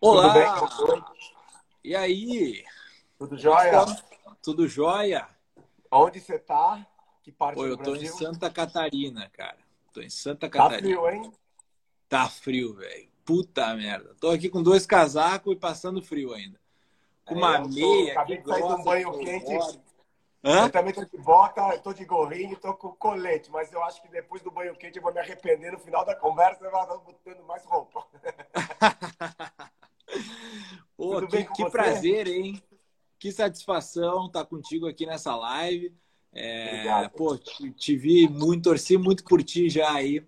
Olá! Tudo bem? E aí? Tudo jóia? Tudo jóia? Onde você tá? Que parte Pô, eu tô em Santa Catarina, cara. Tô em Santa Catarina. Tá frio, hein? Tá frio, velho. Puta merda. Tô aqui com dois casacos e passando frio ainda. Com é, uma meia. Acabei de sair de um banho quente. Hã? Eu também tô de bota, tô de gorrinho, tô com colete, mas eu acho que depois do banho quente eu vou me arrepender no final da conversa eu vou botando mais roupa. Pô, que, que prazer, hein? Que satisfação estar contigo aqui nessa live. É, pô, te, te, vi muito, torci muito por ti já aí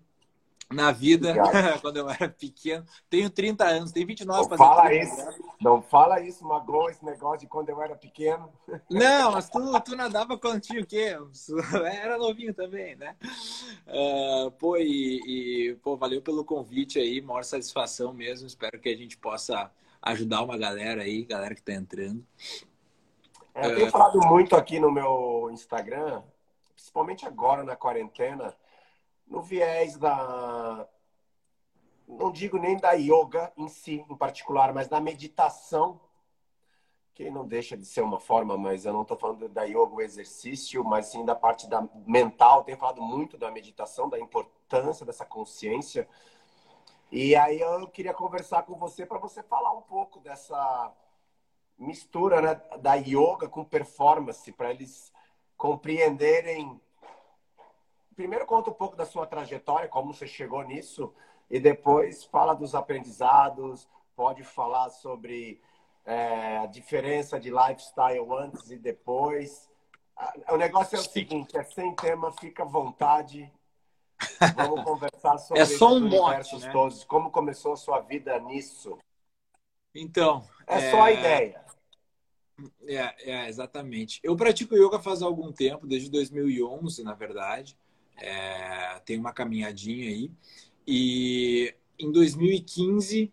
na vida, quando eu era pequeno. Tenho 30 anos, tenho 29 não fala 30, isso, Não fala isso, magoou esse negócio de quando eu era pequeno. Não, mas tu, tu nadava quando tinha o quê? Era novinho também, né? Uh, pô, e, e, pô, valeu pelo convite aí, maior satisfação mesmo. Espero que a gente possa ajudar uma galera aí, galera que tá entrando. É, eu tenho uh, falado muito aqui no meu Instagram, principalmente agora na quarentena, no viés da. Não digo nem da yoga em si, em particular, mas da meditação, que não deixa de ser uma forma, mas eu não estou falando da yoga, o exercício, mas sim da parte da mental. Tenho falado muito da meditação, da importância dessa consciência. E aí eu queria conversar com você para você falar um pouco dessa mistura né, da yoga com performance, para eles compreenderem primeiro conta um pouco da sua trajetória, como você chegou nisso, e depois fala dos aprendizados, pode falar sobre é, a diferença de lifestyle antes e depois. O negócio é o seguinte, é sem tema, fica à vontade. Vamos conversar sobre é só um mote, né? todos. Como começou a sua vida nisso? Então. É, é... só a ideia. É, é, exatamente. Eu pratico yoga faz algum tempo, desde 2011, na verdade. É, tem uma caminhadinha aí. E em 2015,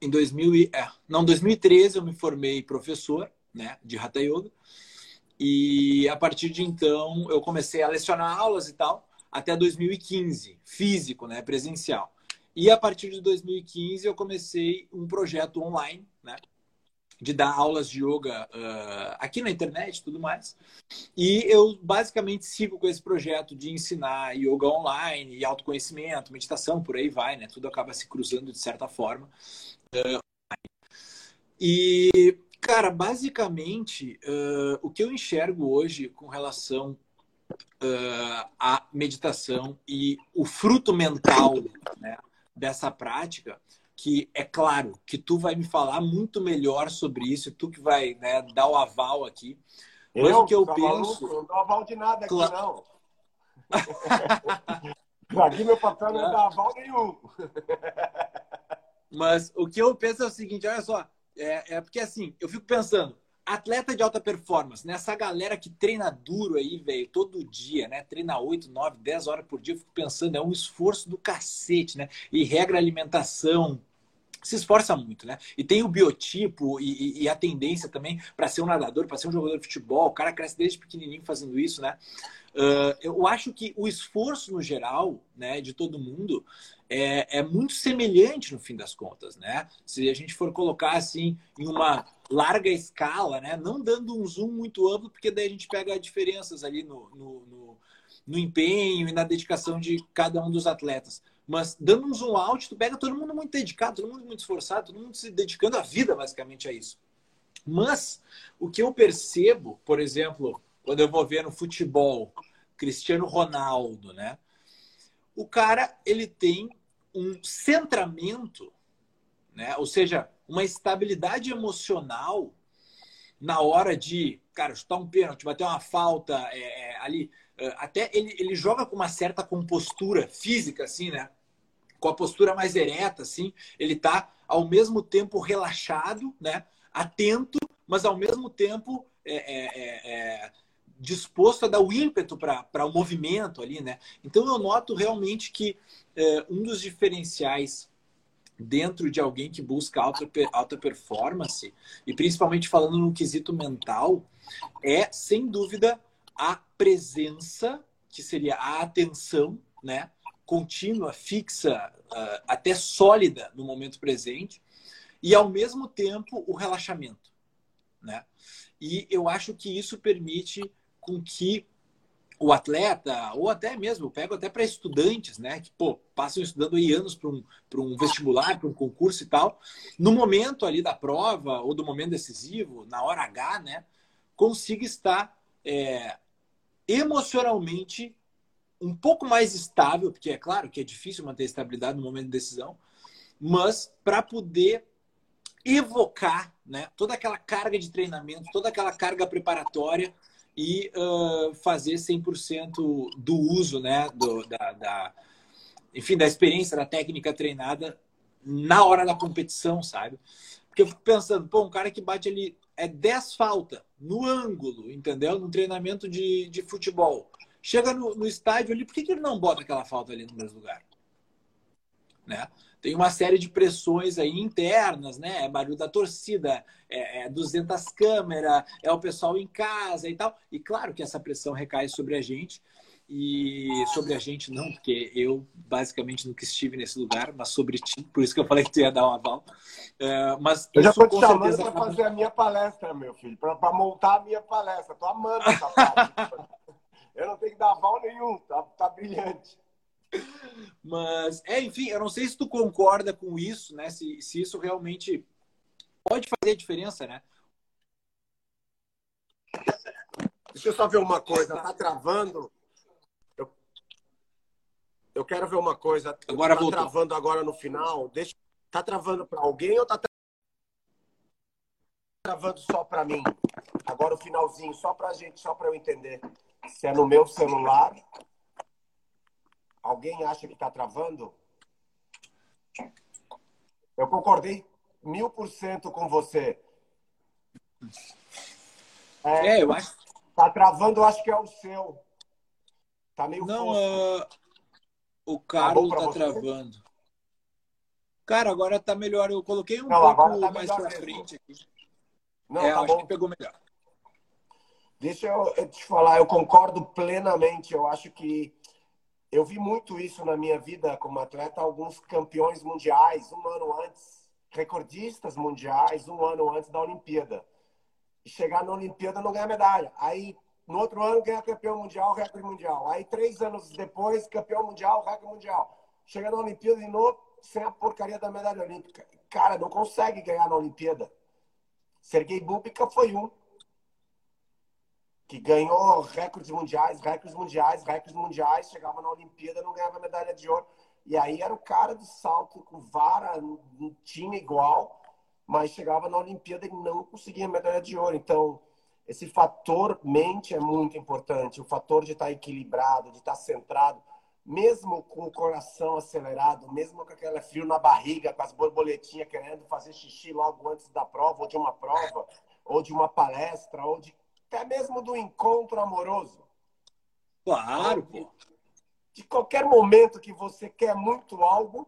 em 2000, é, não, 2013 eu me formei professor, né, de Hatha Yoga. E a partir de então eu comecei a lecionar aulas e tal, até 2015, físico, né, presencial. E a partir de 2015 eu comecei um projeto online, né, de dar aulas de yoga uh, aqui na internet e tudo mais. E eu basicamente sigo com esse projeto de ensinar yoga online e autoconhecimento, meditação, por aí vai, né? Tudo acaba se cruzando de certa forma. Uh, e, cara, basicamente, uh, o que eu enxergo hoje com relação à meditação e o fruto mental né, dessa prática que é claro que tu vai me falar muito melhor sobre isso, tu que vai né, dar o aval aqui. Mas eu, o que eu penso. Maluco, não dou aval de nada aqui, não. aqui meu patrão não, não dá aval nenhum. Mas o que eu penso é o seguinte: olha só, é, é porque assim, eu fico pensando, atleta de alta performance, né? Essa galera que treina duro aí, velho, todo dia, né? Treina 8, 9, 10 horas por dia, eu fico pensando, é um esforço do cacete, né? E regra alimentação, se esforça muito, né? E tem o biotipo e, e, e a tendência também para ser um nadador, para ser um jogador de futebol. O cara cresce desde pequenininho fazendo isso, né? Uh, eu acho que o esforço no geral, né, de todo mundo, é, é, muito semelhante no fim das contas, né? Se a gente for colocar assim em uma larga escala, né, não dando um zoom muito amplo, porque daí a gente pega diferenças ali no, no, no, no empenho e na dedicação de cada um dos atletas. Mas dando um zoom out, tu pega todo mundo muito dedicado, todo mundo muito esforçado, todo mundo se dedicando a vida basicamente a isso. Mas o que eu percebo, por exemplo, quando eu vou ver no futebol, Cristiano Ronaldo, né? O cara, ele tem um centramento, né? Ou seja, uma estabilidade emocional na hora de, cara, chutar um pênalti, bater uma falta é, é, ali. É, até ele, ele joga com uma certa compostura física, assim, né? Com a postura mais ereta, assim, ele está ao mesmo tempo relaxado, né? Atento, mas ao mesmo tempo é, é, é, é disposto a dar o ímpeto para o movimento ali, né? Então eu noto realmente que é, um dos diferenciais dentro de alguém que busca alta, alta performance, e principalmente falando no quesito mental, é, sem dúvida, a presença, que seria a atenção, né? Contínua, fixa, uh, até sólida no momento presente. e ao mesmo tempo o relaxamento, né? E eu acho que isso permite com que o atleta, ou até mesmo, eu pego até para estudantes, né, que pô, passam estudando aí anos para um, um vestibular, para um concurso e tal, no momento ali da prova ou do momento decisivo, na hora H, né, consiga estar é, emocionalmente um pouco mais estável, porque é claro que é difícil manter estabilidade no momento de decisão, mas para poder evocar né, toda aquela carga de treinamento, toda aquela carga preparatória e uh, fazer 100% do uso, né, do, da, da, enfim, da experiência, da técnica treinada na hora da competição, sabe? Porque eu fico pensando, pô, um cara que bate ali é 10 falta no ângulo, entendeu? No treinamento de, de futebol. Chega no, no estádio ali, por que, que ele não bota aquela falta ali no mesmo lugar? Né? tem uma série de pressões aí internas, né? É barulho da torcida, é, é 200 câmeras, é o pessoal em casa e tal. E claro que essa pressão recai sobre a gente. E sobre a gente não, porque eu basicamente nunca estive nesse lugar, mas sobre ti, por isso que eu falei que tu ia dar um aval. Uh, mas eu já estou te chamando para fazer a minha palestra, meu filho, para montar a minha palestra. Estou amando essa parte. Eu não tenho que dar aval nenhum, tá, tá brilhante. Mas, é, enfim, eu não sei se tu concorda com isso, né? Se, se isso realmente pode fazer diferença, né? Deixa eu só ver uma coisa, tá travando? Eu, eu quero ver uma coisa. Agora tá voltou. travando agora no final. Deixa, tá travando para alguém ou tá travando só para mim? Agora o finalzinho, só pra gente, só para eu entender. Se é no meu celular Alguém acha que está travando? Eu concordei mil por cento com você. É, é, eu acho. Tá travando, eu acho que é o seu. Tá meio Não, uh, o Carlos tá, tá travando. Cara, agora tá melhor. Eu coloquei um Não, pouco tá mais pra frente aqui. Não, é, tá acho bom. que pegou melhor. Deixa eu te falar, eu concordo plenamente. Eu acho que eu vi muito isso na minha vida como atleta, alguns campeões mundiais um ano antes, recordistas mundiais um ano antes da Olimpíada. E chegar na Olimpíada não ganhar medalha. Aí, no outro ano, ganha campeão mundial, recorde mundial. Aí, três anos depois, campeão mundial, recorde mundial. Chega na Olimpíada de novo, sem a porcaria da medalha olímpica. Cara, não consegue ganhar na Olimpíada. Sergei Bubika foi um que ganhou recordes mundiais, recordes mundiais, recordes mundiais, chegava na Olimpíada não ganhava medalha de ouro. E aí era o cara do salto com vara, não tinha igual, mas chegava na Olimpíada e não conseguia medalha de ouro. Então, esse fator mente é muito importante, o fator de estar equilibrado, de estar centrado, mesmo com o coração acelerado, mesmo com aquele frio na barriga, com as borboletinhas querendo fazer xixi logo antes da prova, ou de uma prova, ou de uma palestra, ou de até mesmo do encontro amoroso. Claro, pô. De qualquer momento que você quer muito algo,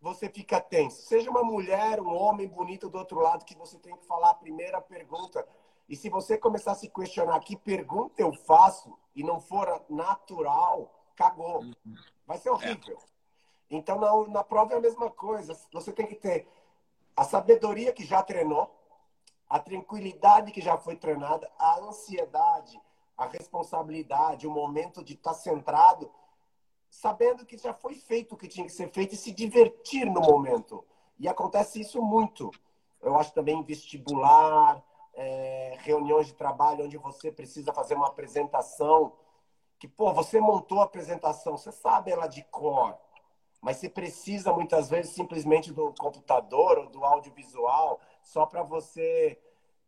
você fica tenso. Seja uma mulher, um homem bonito do outro lado, que você tem que falar a primeira pergunta. E se você começar a se questionar que pergunta eu faço e não for natural, cagou. Vai ser horrível. É. Então, na, na prova é a mesma coisa. Você tem que ter a sabedoria que já treinou, a tranquilidade que já foi treinada, a ansiedade, a responsabilidade, o momento de estar centrado, sabendo que já foi feito o que tinha que ser feito e se divertir no momento. E acontece isso muito. Eu acho também vestibular, é, reuniões de trabalho onde você precisa fazer uma apresentação, que, pô, você montou a apresentação, você sabe ela de cor, mas você precisa muitas vezes simplesmente do computador ou do audiovisual só para você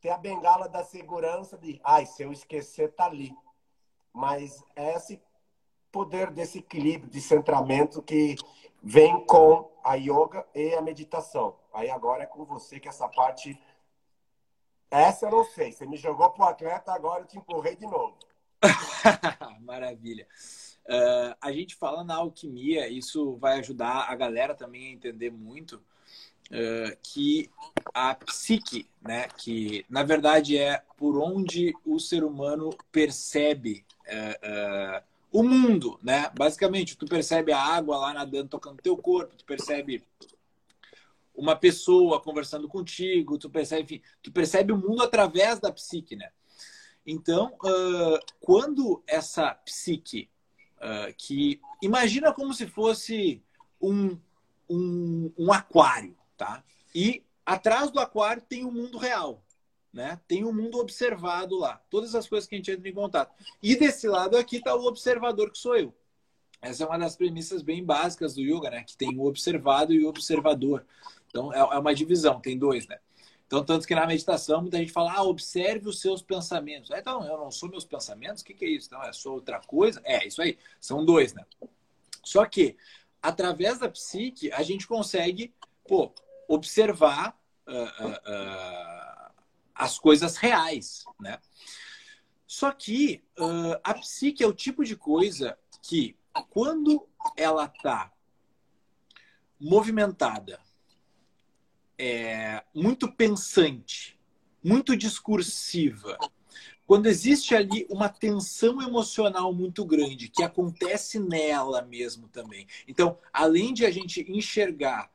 ter a bengala da segurança de, ai, se eu esquecer, tá ali. Mas é esse poder desse equilíbrio, de centramento que vem com a yoga e a meditação. Aí agora é com você que essa parte. Essa eu não sei. Você me jogou pro atleta, agora eu te empurrei de novo. Maravilha. Uh, a gente fala na alquimia, isso vai ajudar a galera também a entender muito uh, que a psique, né, que na verdade é por onde o ser humano percebe uh, o mundo, né? Basicamente, tu percebe a água lá nadando, tocando teu corpo, tu percebe uma pessoa conversando contigo, tu percebe, enfim, tu percebe o mundo através da psique, né? Então, uh, quando essa psique, uh, que imagina como se fosse um, um, um, aquário, tá? E atrás do aquário tem o um mundo real, né? Tem o um mundo observado lá, todas as coisas que a gente entra em contato. E desse lado aqui está o observador que sou eu. Essa é uma das premissas bem básicas do yoga, né? Que tem o observado e o observador. Então, é, é uma divisão, tem dois, né? Então, tanto que na meditação, muita gente fala, ah, observe os seus pensamentos. Ah, então, eu não sou meus pensamentos? O que, que é isso? Então, é só outra coisa? É, isso aí. São dois, né? Só que, através da psique, a gente consegue, pô, observar uh, uh, uh, as coisas reais, né? Só que a psique é o tipo de coisa que quando ela está movimentada, é, muito pensante, muito discursiva, quando existe ali uma tensão emocional muito grande, que acontece nela mesmo também. Então, além de a gente enxergar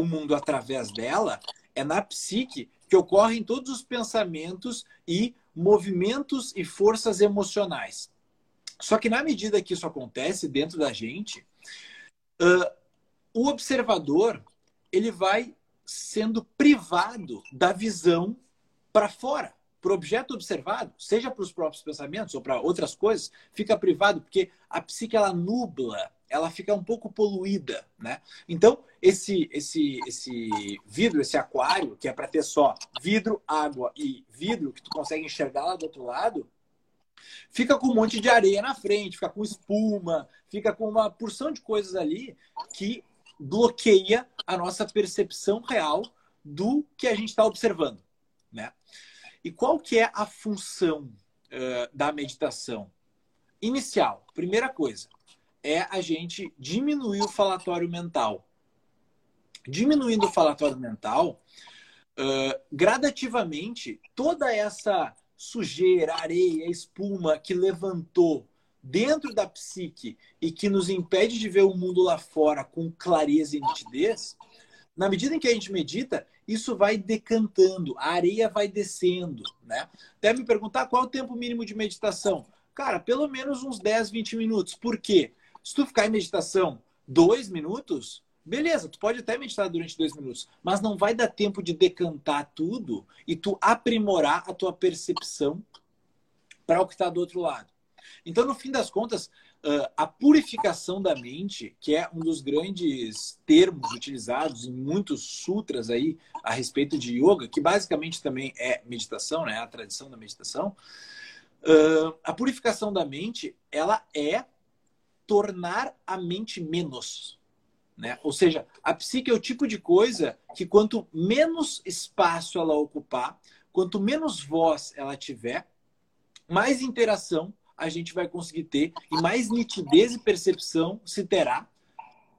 o mundo através dela, é na psique que ocorrem todos os pensamentos e movimentos e forças emocionais. Só que na medida que isso acontece dentro da gente, uh, o observador ele vai sendo privado da visão para fora, para o objeto observado, seja para os próprios pensamentos ou para outras coisas, fica privado porque a psique ela nubla, ela fica um pouco poluída, né? Então esse esse esse vidro, esse aquário que é para ter só vidro, água e vidro que tu consegue enxergar lá do outro lado, fica com um monte de areia na frente, fica com espuma, fica com uma porção de coisas ali que bloqueia a nossa percepção real do que a gente está observando, né? E qual que é a função uh, da meditação? Inicial, primeira coisa, é a gente diminuir o falatório mental. Diminuindo o falatório mental, uh, gradativamente, toda essa sujeira, areia, espuma que levantou dentro da psique e que nos impede de ver o mundo lá fora com clareza e nitidez, na medida em que a gente medita, isso vai decantando, a areia vai descendo, né? Deve me perguntar qual é o tempo mínimo de meditação. Cara, pelo menos uns 10, 20 minutos. Por quê? Se tu ficar em meditação dois minutos, Beleza, tu pode até meditar durante dois minutos, mas não vai dar tempo de decantar tudo e tu aprimorar a tua percepção para o que está do outro lado. Então, no fim das contas, a purificação da mente, que é um dos grandes termos utilizados em muitos sutras aí a respeito de yoga, que basicamente também é meditação, né? A tradição da meditação. A purificação da mente, ela é tornar a mente menos. Né? Ou seja, a psique é o tipo de coisa que quanto menos espaço ela ocupar, quanto menos voz ela tiver, mais interação a gente vai conseguir ter e mais nitidez e percepção se terá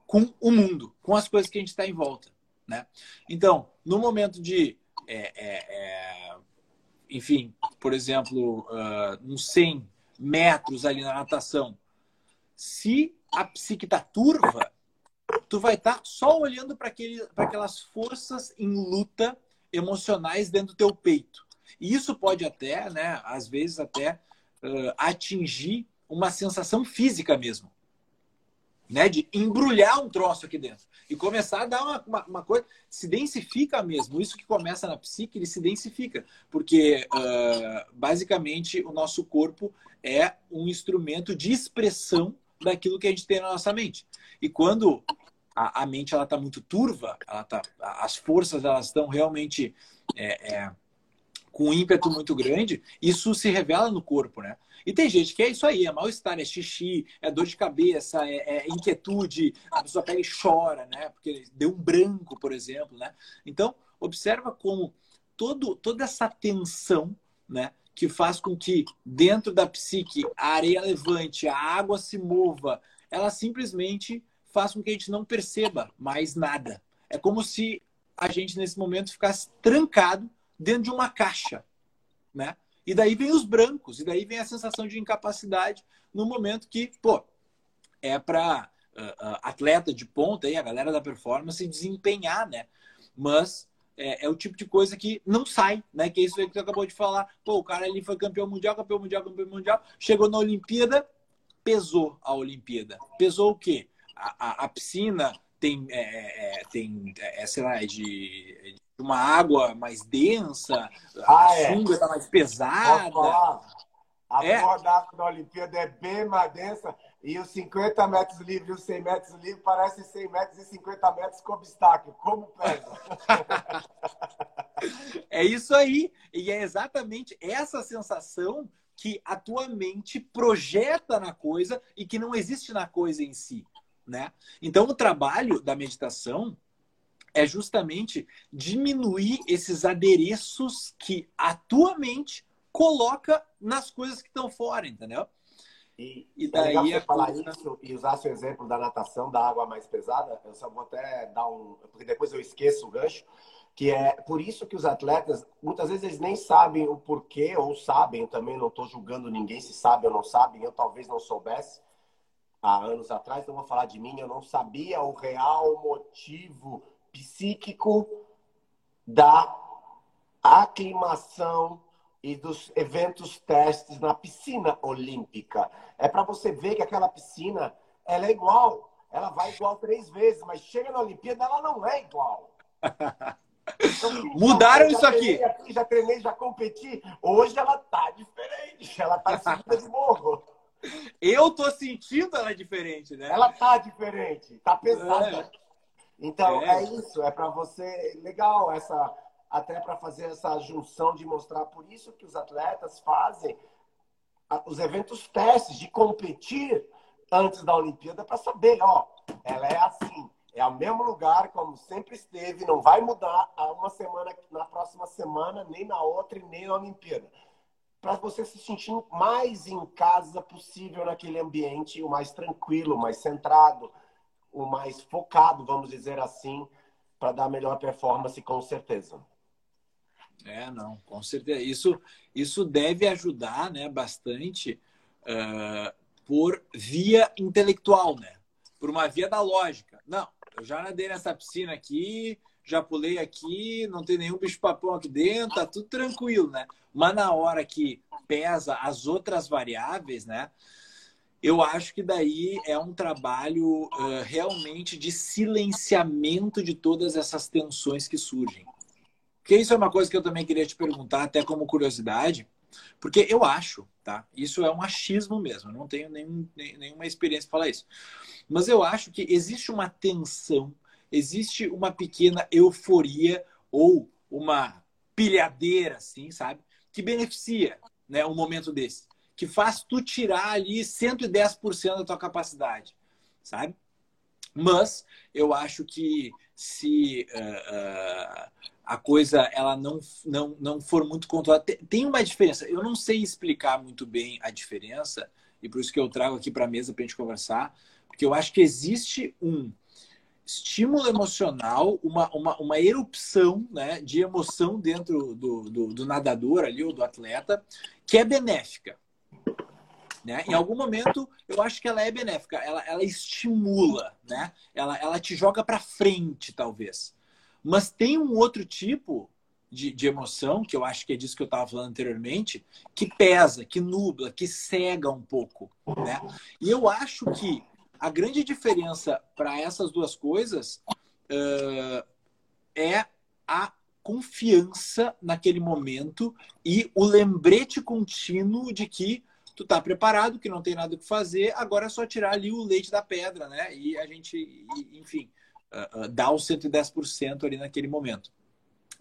com o mundo, com as coisas que a gente está em volta. Né? Então, no momento de, é, é, é, enfim, por exemplo, uh, uns 100 metros ali na natação, se a psique está turva, tu vai estar tá só olhando para aquelas forças em luta emocionais dentro do teu peito. E isso pode até, né, às vezes até uh, atingir uma sensação física mesmo. Né, de embrulhar um troço aqui dentro e começar a dar uma, uma, uma, coisa, se densifica mesmo. Isso que começa na psique, ele se densifica, porque uh, basicamente o nosso corpo é um instrumento de expressão daquilo que a gente tem na nossa mente. E quando a, a mente ela está muito turva, ela tá, as forças elas estão realmente é, é, com um ímpeto muito grande, isso se revela no corpo, né? E tem gente que é isso aí, é mal-estar, é xixi, é dor de cabeça, é, é, inquietude, a pessoa pega e chora, né? Porque deu um branco, por exemplo, né? Então, observa como todo, toda essa tensão, né? Que faz com que dentro da psique a areia levante, a água se mova, ela simplesmente faz com que a gente não perceba mais nada. É como se a gente, nesse momento, ficasse trancado dentro de uma caixa, né? E daí vem os brancos, e daí vem a sensação de incapacidade no momento que, pô, é para uh, uh, atleta de ponta aí, a galera da performance desempenhar, né? Mas é, é, o tipo de coisa que não sai, né? Que é isso que você acabou de falar. Pô, o cara ali foi campeão mundial, campeão mundial, campeão mundial, chegou na Olimpíada, pesou a Olimpíada. Pesou o quê? A, a, a piscina tem, é, é, é tem é, sei lá, de, de, uma água mais densa, ah, a sunga está mais pesada. A é. da Olimpíada é bem mais densa e os 50 metros livres e os 100 metros livres parecem 100 metros e 50 metros com obstáculo. Como pesa? é isso aí. E é exatamente essa sensação que a tua mente projeta na coisa e que não existe na coisa em si. Né? Então, o trabalho da meditação é justamente diminuir esses adereços que a tua mente coloca nas coisas que estão fora, entendeu? E, e é daí é falar isso e usar seu exemplo da natação, da água mais pesada, eu só vou até dar um. Porque depois eu esqueço o gancho, que é por isso que os atletas, muitas vezes, eles nem sabem o porquê, ou sabem, eu também não estou julgando ninguém se sabe ou não sabe, eu talvez não soubesse há anos atrás, não vou falar de mim, eu não sabia o real motivo psíquico da aclimação e dos eventos testes na piscina olímpica. É para você ver que aquela piscina ela é igual. Ela vai igual três vezes, mas chega na Olimpíada, ela não é igual. Então, Mudaram isso aqui. aqui. Já treinei, já competi. Hoje ela tá diferente. Ela tá subida de morro. Eu tô sentindo ela diferente, né? Ela tá diferente, tá pesada. É. Então é, é isso, é para você legal essa até para fazer essa junção de mostrar por isso que os atletas fazem os eventos testes de competir antes da Olimpíada para saber, ó, ela é assim, é o mesmo lugar como sempre esteve, não vai mudar a uma semana na próxima semana, nem na outra e nem na Olimpíada. Para você se sentir mais em casa possível naquele ambiente, o mais tranquilo, o mais centrado, o mais focado, vamos dizer assim, para dar melhor performance com certeza. É, não, com certeza. Isso, isso deve ajudar né, bastante uh, por via intelectual, né? Por uma via da lógica. Não, eu já nadei nessa piscina aqui, já pulei aqui, não tem nenhum bicho-papão aqui dentro, tá tudo tranquilo, né? Mas na hora que pesa as outras variáveis, né? Eu acho que daí é um trabalho uh, realmente de silenciamento de todas essas tensões que surgem. Porque isso é uma coisa que eu também queria te perguntar, até como curiosidade, porque eu acho, tá? Isso é um achismo mesmo, eu não tenho nenhum, nenhuma experiência para falar isso. Mas eu acho que existe uma tensão, existe uma pequena euforia ou uma pilhadeira, assim, sabe? Que beneficia né, um momento desse. Que faz tu tirar ali 110% da tua capacidade, sabe? Mas eu acho que se uh, uh, a coisa ela não, não, não for muito controlada. Tem uma diferença. Eu não sei explicar muito bem a diferença, e por isso que eu trago aqui para a mesa para a gente conversar, porque eu acho que existe um estímulo emocional, uma, uma, uma erupção né, de emoção dentro do, do, do nadador ali, ou do atleta, que é benéfica. Né? Em algum momento, eu acho que ela é benéfica, ela, ela estimula, né? ela, ela te joga para frente, talvez. Mas tem um outro tipo de, de, emoção, que eu acho que é disso que eu estava falando anteriormente, que pesa, que nubla, que cega um pouco. Né? E eu acho que a grande diferença para essas duas coisas uh, é a confiança naquele momento e o lembrete contínuo de que tu tá preparado, que não tem nada que fazer, agora é só tirar ali o leite da pedra, né? E a gente, enfim, uh, uh, dá os 110% ali naquele momento.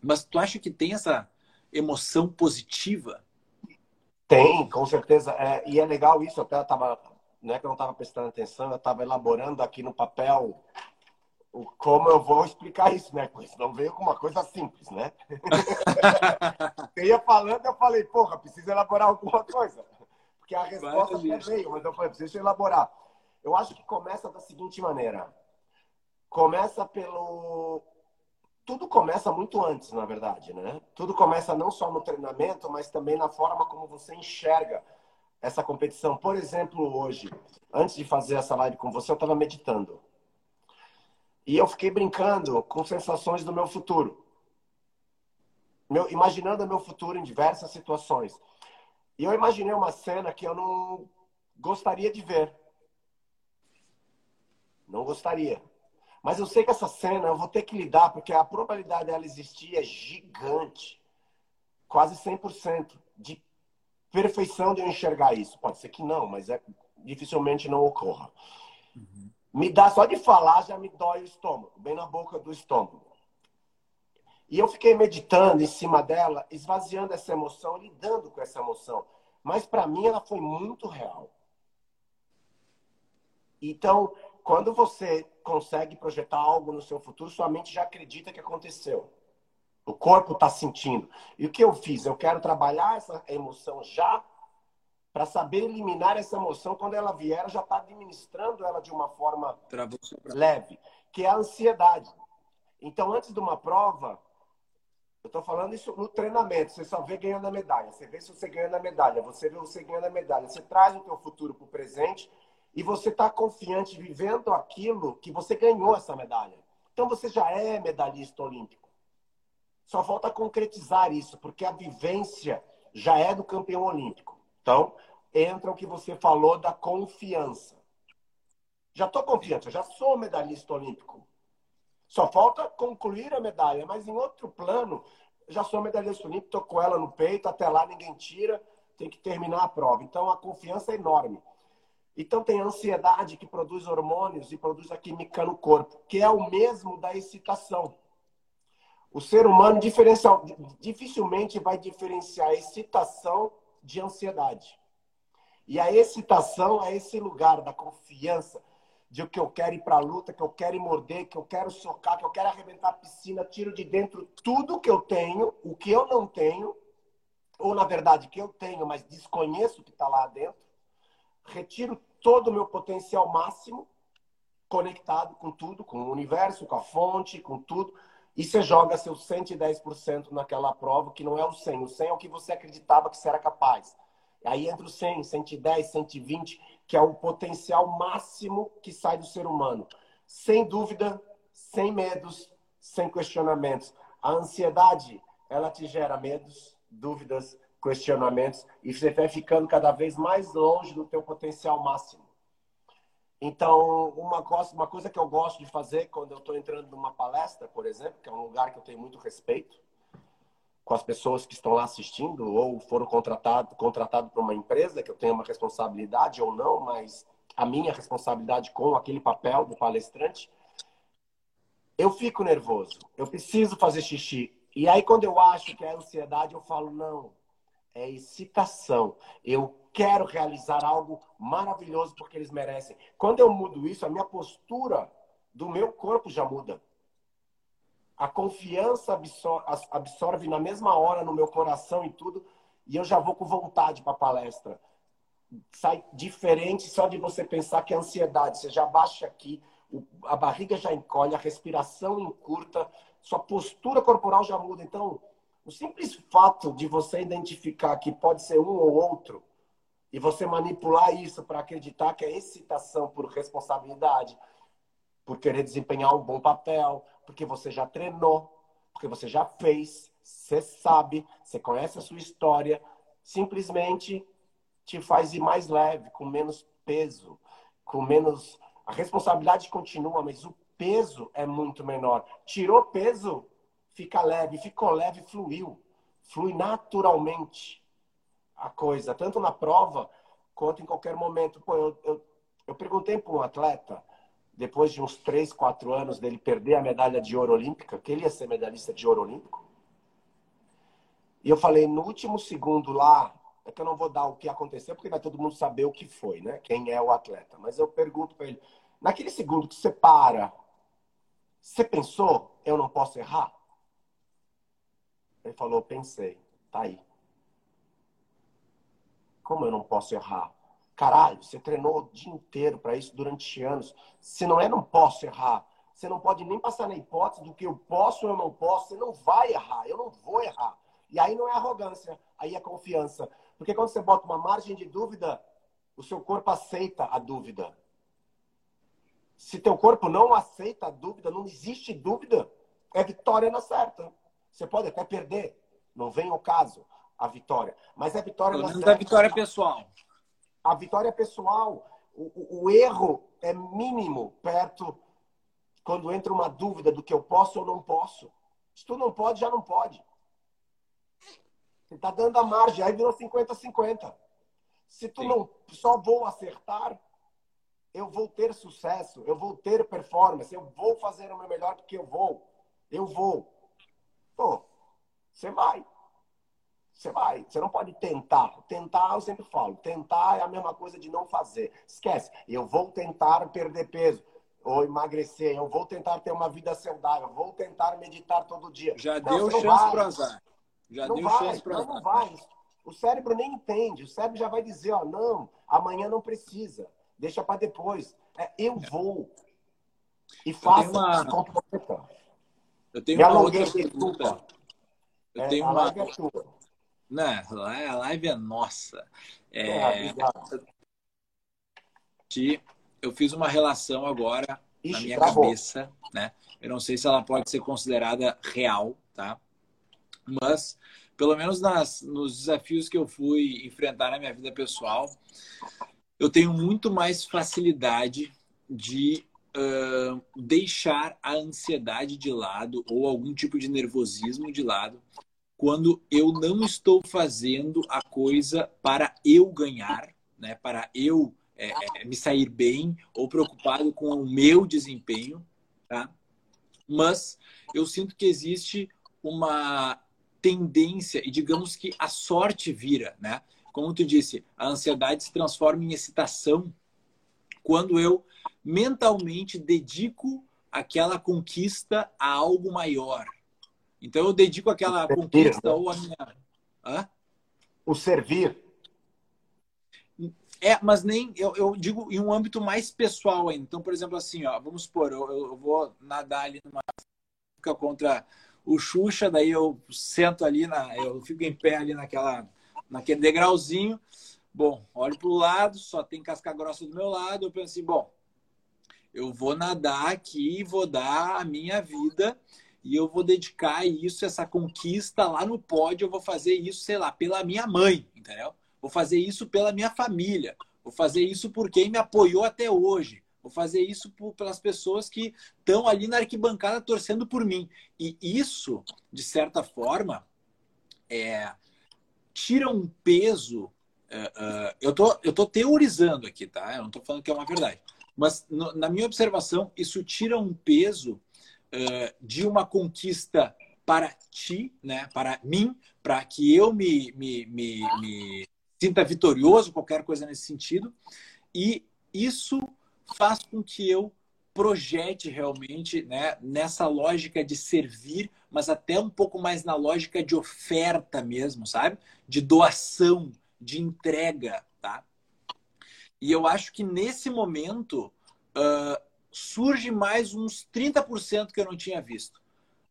Mas tu acha que tem essa emoção positiva? Tem, com certeza. É, e é legal isso, até eu tava, não é que eu não estava prestando atenção, eu estava elaborando aqui no papel o, como eu vou explicar isso, né? Porque não veio com uma coisa simples, né? eu ia falando, eu falei, porra, preciso elaborar alguma coisa. Porque a resposta até veio, mas eu falei, preciso elaborar. Eu acho que começa da seguinte maneira começa pelo. Tudo começa muito antes, na verdade, né? Tudo começa não só no treinamento, mas também na forma como você enxerga essa competição. Por exemplo, hoje, antes de fazer essa live com você, eu estava meditando. E eu fiquei brincando com sensações do meu futuro. Meu, imaginando meu futuro em diversas situações. E eu imaginei uma cena que eu não gostaria de ver. Não gostaria. Mas eu sei que essa cena eu vou ter que lidar, porque a probabilidade dela existir é gigante. Quase 100% de perfeição de eu enxergar isso. Pode ser que não, mas é, dificilmente não ocorra. Uhum. Me dá só de falar, já me dói o estômago, bem na boca do estômago. E eu fiquei meditando em cima dela, esvaziando essa emoção, lidando com essa emoção. Mas para mim ela foi muito real. Então, quando você consegue projetar algo no seu futuro, sua mente já acredita que aconteceu. O corpo está sentindo. E o que eu fiz? Eu quero trabalhar essa emoção já para saber eliminar essa emoção quando ela vier, já está administrando ela de uma forma leve, que é a ansiedade. Então, antes de uma prova, eu estou falando isso no treinamento, você só vê ganhando a medalha. Você vê se você ganha a medalha, você vê você ganhando a medalha. Você traz o teu futuro para o presente e você está confiante vivendo aquilo que você ganhou essa medalha. Então você já é medalhista olímpico. Só falta concretizar isso, porque a vivência já é do campeão olímpico. Então, entra o que você falou da confiança. Já estou confiante, eu já sou medalhista olímpico. Só falta concluir a medalha, mas em outro plano, já sou medalhista olímpico, estou com ela no peito, até lá ninguém tira, tem que terminar a prova. Então a confiança é enorme. Então tem a ansiedade que produz hormônios e produz a química no corpo, que é o mesmo da excitação. O ser humano dificilmente vai diferenciar excitação de ansiedade. E a excitação é esse lugar da confiança, de que eu quero ir para a luta, que eu quero ir morder, que eu quero socar, que eu quero arrebentar a piscina, tiro de dentro tudo que eu tenho, o que eu não tenho, ou na verdade que eu tenho, mas desconheço o que está lá dentro, retiro todo o meu potencial máximo, conectado com tudo, com o universo, com a fonte, com tudo, e você joga seus 110% naquela prova, que não é o 100. O 100 é o que você acreditava que você era capaz. Aí entra o 100, 110, 120, que é o potencial máximo que sai do ser humano. Sem dúvida, sem medos, sem questionamentos. A ansiedade, ela te gera medos, dúvidas, questionamentos e você vai ficando cada vez mais longe do teu potencial máximo. Então, uma coisa, uma coisa que eu gosto de fazer quando eu estou entrando numa palestra, por exemplo, que é um lugar que eu tenho muito respeito, com as pessoas que estão lá assistindo ou foram contratados contratado por uma empresa que eu tenho uma responsabilidade ou não, mas a minha responsabilidade com aquele papel do palestrante, eu fico nervoso. Eu preciso fazer xixi. E aí quando eu acho que é ansiedade, eu falo não. É excitação. Eu quero realizar algo maravilhoso porque eles merecem. Quando eu mudo isso, a minha postura do meu corpo já muda a confiança absorve, absorve na mesma hora no meu coração e tudo, e eu já vou com vontade para a palestra. Sai diferente só de você pensar que é ansiedade. Você já baixa aqui, a barriga já encolhe, a respiração encurta, sua postura corporal já muda. Então, o simples fato de você identificar que pode ser um ou outro, e você manipular isso para acreditar que é excitação por responsabilidade, por querer desempenhar um bom papel, porque você já treinou, porque você já fez, você sabe, você conhece a sua história, simplesmente te faz ir mais leve, com menos peso, com menos. A responsabilidade continua, mas o peso é muito menor. Tirou peso, fica leve, ficou leve, fluiu. Flui naturalmente a coisa, tanto na prova quanto em qualquer momento. Pô, eu, eu, eu perguntei para um atleta depois de uns três, quatro anos dele perder a medalha de ouro olímpica, que ele ia ser medalhista de ouro olímpico. E eu falei, no último segundo lá, é que eu não vou dar o que aconteceu, porque vai todo mundo saber o que foi, né? Quem é o atleta. Mas eu pergunto para ele, naquele segundo que você para, você pensou, eu não posso errar? Ele falou, pensei, tá aí. Como eu não posso errar? Caralho, você treinou o dia inteiro para isso durante anos. Se não é, não posso errar. Você não pode nem passar na hipótese do que eu posso ou eu não posso. Você não vai errar. Eu não vou errar. E aí não é arrogância, aí é confiança. Porque quando você bota uma margem de dúvida, o seu corpo aceita a dúvida. Se teu corpo não aceita a dúvida, não existe dúvida, é vitória na certa. Você pode até perder, não vem o caso a vitória, mas é vitória Pelo menos a vitória pessoal. A vitória pessoal, o, o, o erro é mínimo perto quando entra uma dúvida do que eu posso ou não posso. Se tu não pode, já não pode. Você está dando a margem, aí virou 50-50. Se tu Sim. não só vou acertar, eu vou ter sucesso, eu vou ter performance, eu vou fazer o meu melhor porque eu vou. Eu vou. Pô, você vai. Você vai. Você não pode tentar. Tentar, eu sempre falo, tentar é a mesma coisa de não fazer. Esquece. Eu vou tentar perder peso ou emagrecer, eu vou tentar ter uma vida saudável, eu vou tentar meditar todo dia. Já Não, deu chance pro azar. Já não deu vai, chance não, azar. não vai. O cérebro nem entende. O cérebro já vai dizer, ó, não, amanhã não precisa. Deixa para depois. É, eu vou. E faça, uma- comprometa. Eu tenho Me uma outra pergunta. Eu É, tenho uma. live é tua. Não, a live é nossa. É, É, eu fiz uma relação agora na Ixi, minha travou. cabeça, né? Eu não sei se ela pode ser considerada real, tá? Mas, pelo menos nas, nos desafios que eu fui enfrentar na minha vida pessoal, eu tenho muito mais facilidade de ãh, deixar a ansiedade de lado ou algum tipo de nervosismo de lado quando eu não estou fazendo a coisa para eu ganhar, né? Para eu é, é, me sair bem ou preocupado com o meu desempenho, tá? Mas eu sinto que existe uma tendência e digamos que a sorte vira, né? Como tu disse, a ansiedade se transforma em excitação quando eu mentalmente dedico aquela conquista a algo maior. Então eu dedico aquela Servir, conquista né? ou a minha Hã? O servir. É, mas nem eu, eu digo em um âmbito mais pessoal ainda. Então, por exemplo, assim, ó, vamos supor, eu, eu vou nadar ali numa fica contra o Xuxa, daí eu sento ali na, eu fico em pé ali naquela naquele degrauzinho. Bom, olho para o lado, só tem casca grossa do meu lado. Eu penso assim, bom, eu vou nadar aqui, vou dar a minha vida e eu vou dedicar isso, essa conquista lá no pódio. Eu vou fazer isso, sei lá, pela minha mãe, entendeu? Vou fazer isso pela minha família. Vou fazer isso por quem me apoiou até hoje. Vou fazer isso por, pelas pessoas que estão ali na arquibancada torcendo por mim. E isso, de certa forma, é, tira um peso. é, é, eu, tô, eu tô teorizando aqui, tá? Eu não tô falando que é uma verdade. Mas, no, na minha observação, isso tira um peso é, de uma conquista para ti, né? para mim, para que eu me, me, me, me sinta vitorioso, qualquer coisa nesse sentido. E isso faz com que eu projete realmente né, nessa lógica de servir, mas até um pouco mais na lógica de oferta mesmo, sabe? De doação, de entrega, tá? E eu acho que nesse momento uh, surge mais uns 30% que eu não tinha visto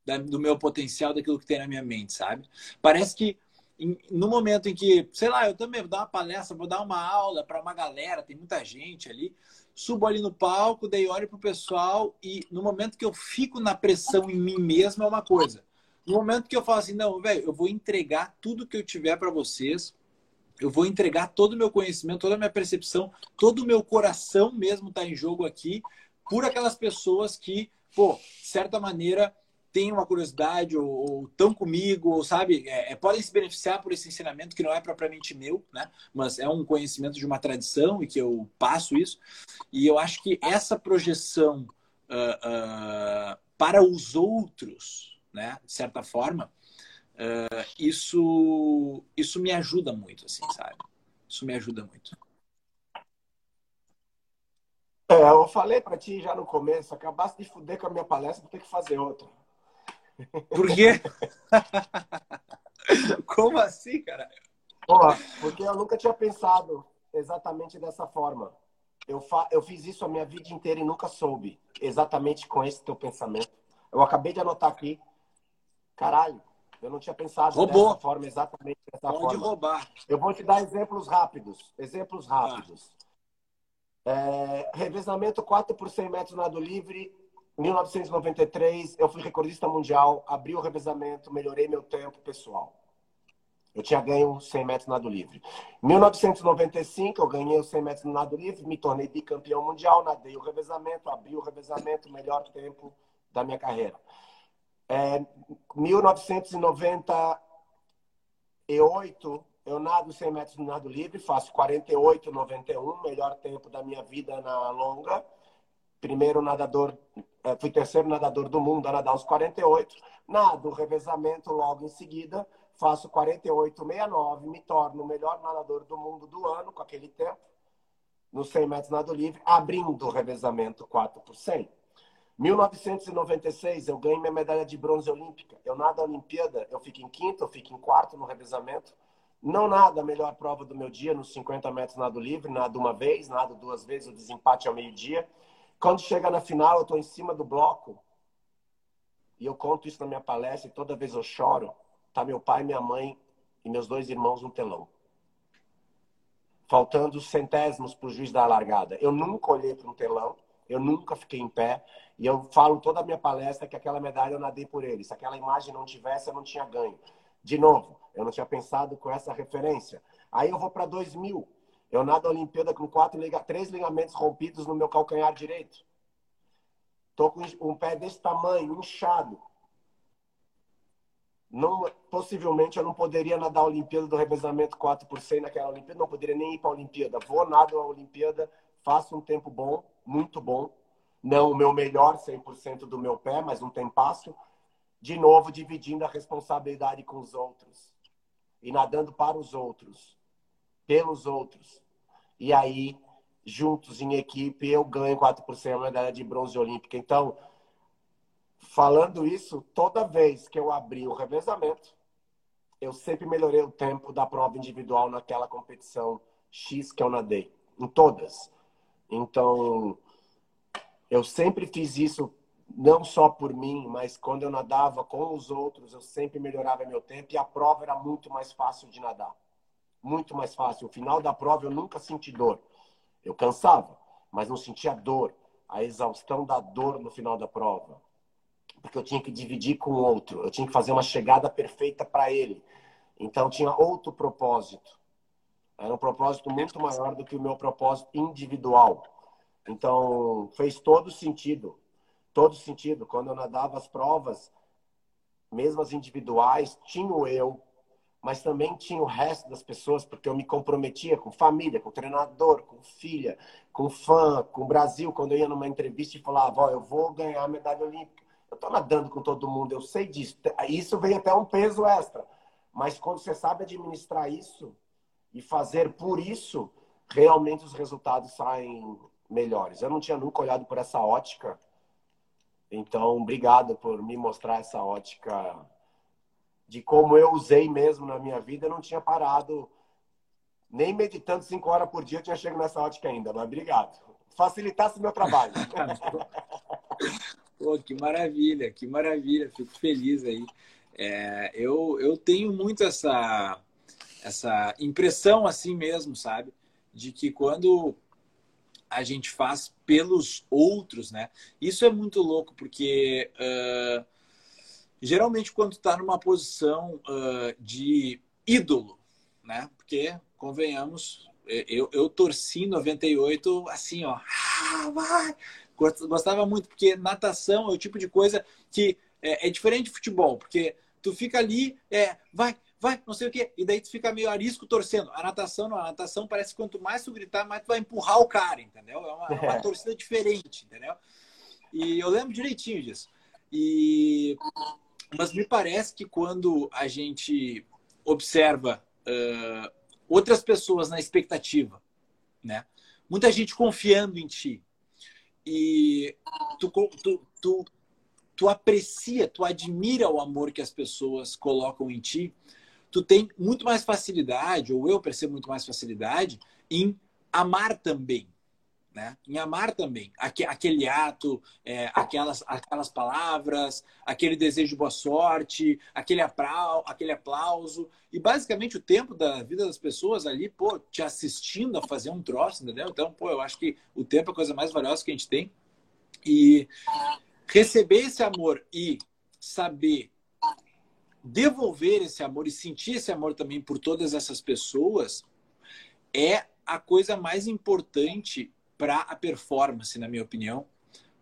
da, do meu potencial, daquilo que tem na minha mente, sabe? Parece que em, no momento em que, sei lá, eu também vou dar uma palestra, vou dar uma aula para uma galera, tem muita gente ali, subo ali no palco, daí olho pro pessoal e no momento que eu fico na pressão em mim mesmo é uma coisa. No momento que eu falo assim, não, velho, eu vou entregar tudo que eu tiver para vocês, eu vou entregar todo o meu conhecimento, toda a minha percepção, todo o meu coração mesmo tá em jogo aqui por aquelas pessoas que, pô, de certa maneira têm uma curiosidade ou estão comigo, ou sabe, é, podem se beneficiar por esse ensinamento que não é propriamente meu, né? Mas é um conhecimento de uma tradição e que eu passo isso. E eu acho que essa projeção uh, uh, para os outros, né, de certa forma, uh, isso isso me ajuda muito, assim, sabe? Isso me ajuda muito. É, eu falei para ti já no começo, acabasse de fuder com a minha palestra, vou ter que fazer outra. Por quê? Como assim, cara? Porra, porque eu nunca tinha pensado exatamente dessa forma. Eu, fa... eu fiz isso a minha vida inteira e nunca soube exatamente com esse teu pensamento. Eu acabei de anotar aqui. Caralho, eu não tinha pensado Roubou. dessa forma, exatamente dessa Pode forma. roubar. Eu vou te dar exemplos rápidos. Exemplos rápidos. É, revezamento 4 por 100 metros nado livre. 1993, eu fui recordista mundial, abri o revezamento, melhorei meu tempo pessoal. Eu tinha ganho 100 metros nado livre. Em 1995, eu ganhei os 100 metros no nado livre, me tornei bicampeão mundial, nadei o revezamento, abri o revezamento, melhor tempo da minha carreira. É, 1998, eu nado 100 metros no nado livre, faço 48,91, melhor tempo da minha vida na longa. Primeiro nadador, é, fui terceiro nadador do mundo a nadar os 48. Nado revezamento logo em seguida, faço 48,69, me torno o melhor nadador do mundo do ano com aquele tempo, no 100 metros nado livre, abrindo o revezamento 4 por 100. 1996, eu ganhei minha medalha de bronze olímpica. Eu nado a Olimpíada, eu fico em quinto, eu fico em quarto no revezamento. Não nada a melhor prova do meu dia nos 50 metros nado livre, nado uma vez, nado duas vezes, o desempate ao meio-dia. Quando chega na final, eu estou em cima do bloco e eu conto isso na minha palestra e toda vez eu choro. Tá meu pai, minha mãe e meus dois irmãos no telão. Faltando centésimos para o juiz da largada. Eu nunca olhei para um telão, eu nunca fiquei em pé. E eu falo toda a minha palestra que aquela medalha eu nadei por ele. Se aquela imagem não tivesse, eu não tinha ganho. De novo, eu não tinha pensado com essa referência. Aí eu vou para 2000. Eu nado a Olimpíada com quatro, três ligamentos rompidos no meu calcanhar direito. Tô com um pé desse tamanho, inchado. Não, possivelmente eu não poderia nadar a Olimpíada do revezamento 4 por 100 naquela Olimpíada, não poderia nem ir para a Olimpíada. Vou, nado a Olimpíada, faço um tempo bom, muito bom. Não o meu melhor 100% do meu pé, mas um tempasso de novo dividindo a responsabilidade com os outros e nadando para os outros, pelos outros. E aí, juntos em equipe, eu ganho 4% a medalha de bronze olímpica. Então, falando isso, toda vez que eu abri o revezamento, eu sempre melhorei o tempo da prova individual naquela competição X que eu nadei, em todas. Então, eu sempre fiz isso não só por mim, mas quando eu nadava com os outros, eu sempre melhorava meu tempo e a prova era muito mais fácil de nadar. Muito mais fácil. O final da prova eu nunca senti dor. Eu cansava, mas não sentia dor, a exaustão da dor no final da prova. Porque eu tinha que dividir com o outro, eu tinha que fazer uma chegada perfeita para ele. Então tinha outro propósito. Era um propósito muito maior do que o meu propósito individual. Então fez todo sentido todo sentido. Quando eu nadava as provas, mesmo as individuais, tinha eu, mas também tinha o resto das pessoas, porque eu me comprometia com família, com treinador, com filha, com fã, com o Brasil. Quando eu ia numa entrevista e falava, ó, eu vou ganhar a medalha olímpica. Eu estou nadando com todo mundo, eu sei disso. Isso vem até um peso extra. Mas quando você sabe administrar isso e fazer por isso, realmente os resultados saem melhores. Eu não tinha nunca olhado por essa ótica então, obrigado por me mostrar essa ótica de como eu usei mesmo na minha vida. Eu não tinha parado, nem meditando cinco horas por dia, eu tinha chegado nessa ótica ainda, mas obrigado. Facilitasse meu trabalho. Pô, que maravilha, que maravilha, fico feliz aí. É, eu, eu tenho muito essa, essa impressão assim mesmo, sabe? De que quando a gente faz pelos outros, né? Isso é muito louco, porque uh, geralmente quando tu tá numa posição uh, de ídolo, né? Porque, convenhamos, eu, eu torci em 98 assim, ó. Ah! Gostava muito, porque natação é o tipo de coisa que é, é diferente de futebol, porque tu fica ali, é, vai, vai, não sei o quê. E daí tu fica meio arisco torcendo. A natação, não, a natação parece que quanto mais tu gritar, mais tu vai empurrar o cara, entendeu? É uma, é uma torcida diferente, entendeu? E eu lembro direitinho disso. E... Mas me parece que quando a gente observa uh, outras pessoas na expectativa, né? Muita gente confiando em ti. E tu, tu, tu, tu aprecia, tu admira o amor que as pessoas colocam em ti, tu tem muito mais facilidade, ou eu percebo muito mais facilidade, em amar também. né? Em amar também. Aquele ato, é, aquelas, aquelas palavras, aquele desejo de boa sorte, aquele, aplau, aquele aplauso. E basicamente o tempo da vida das pessoas ali, pô, te assistindo a fazer um troço, entendeu? Então, pô, eu acho que o tempo é a coisa mais valiosa que a gente tem. E receber esse amor e saber devolver esse amor e sentir esse amor também por todas essas pessoas é a coisa mais importante para a performance, na minha opinião,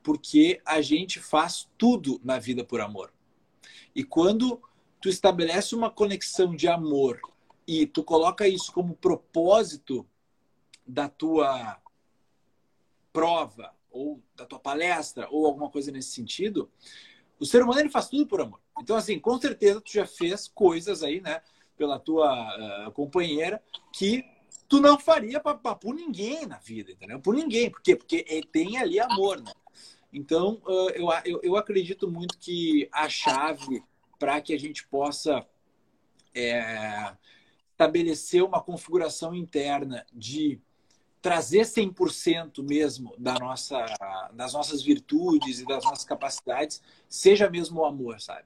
porque a gente faz tudo na vida por amor. E quando tu estabelece uma conexão de amor e tu coloca isso como propósito da tua prova ou da tua palestra ou alguma coisa nesse sentido, o ser humano ele faz tudo por amor. Então assim, com certeza tu já fez coisas aí, né, pela tua uh, companheira que tu não faria pra, pra, por ninguém na vida, entendeu? Por ninguém. Por quê? Porque tem ali amor, né? Então, uh, eu, eu, eu, acredito muito que a chave para que a gente possa é, estabelecer uma configuração interna de trazer 100% mesmo da nossa, das nossas virtudes e das nossas capacidades, seja mesmo o amor, sabe?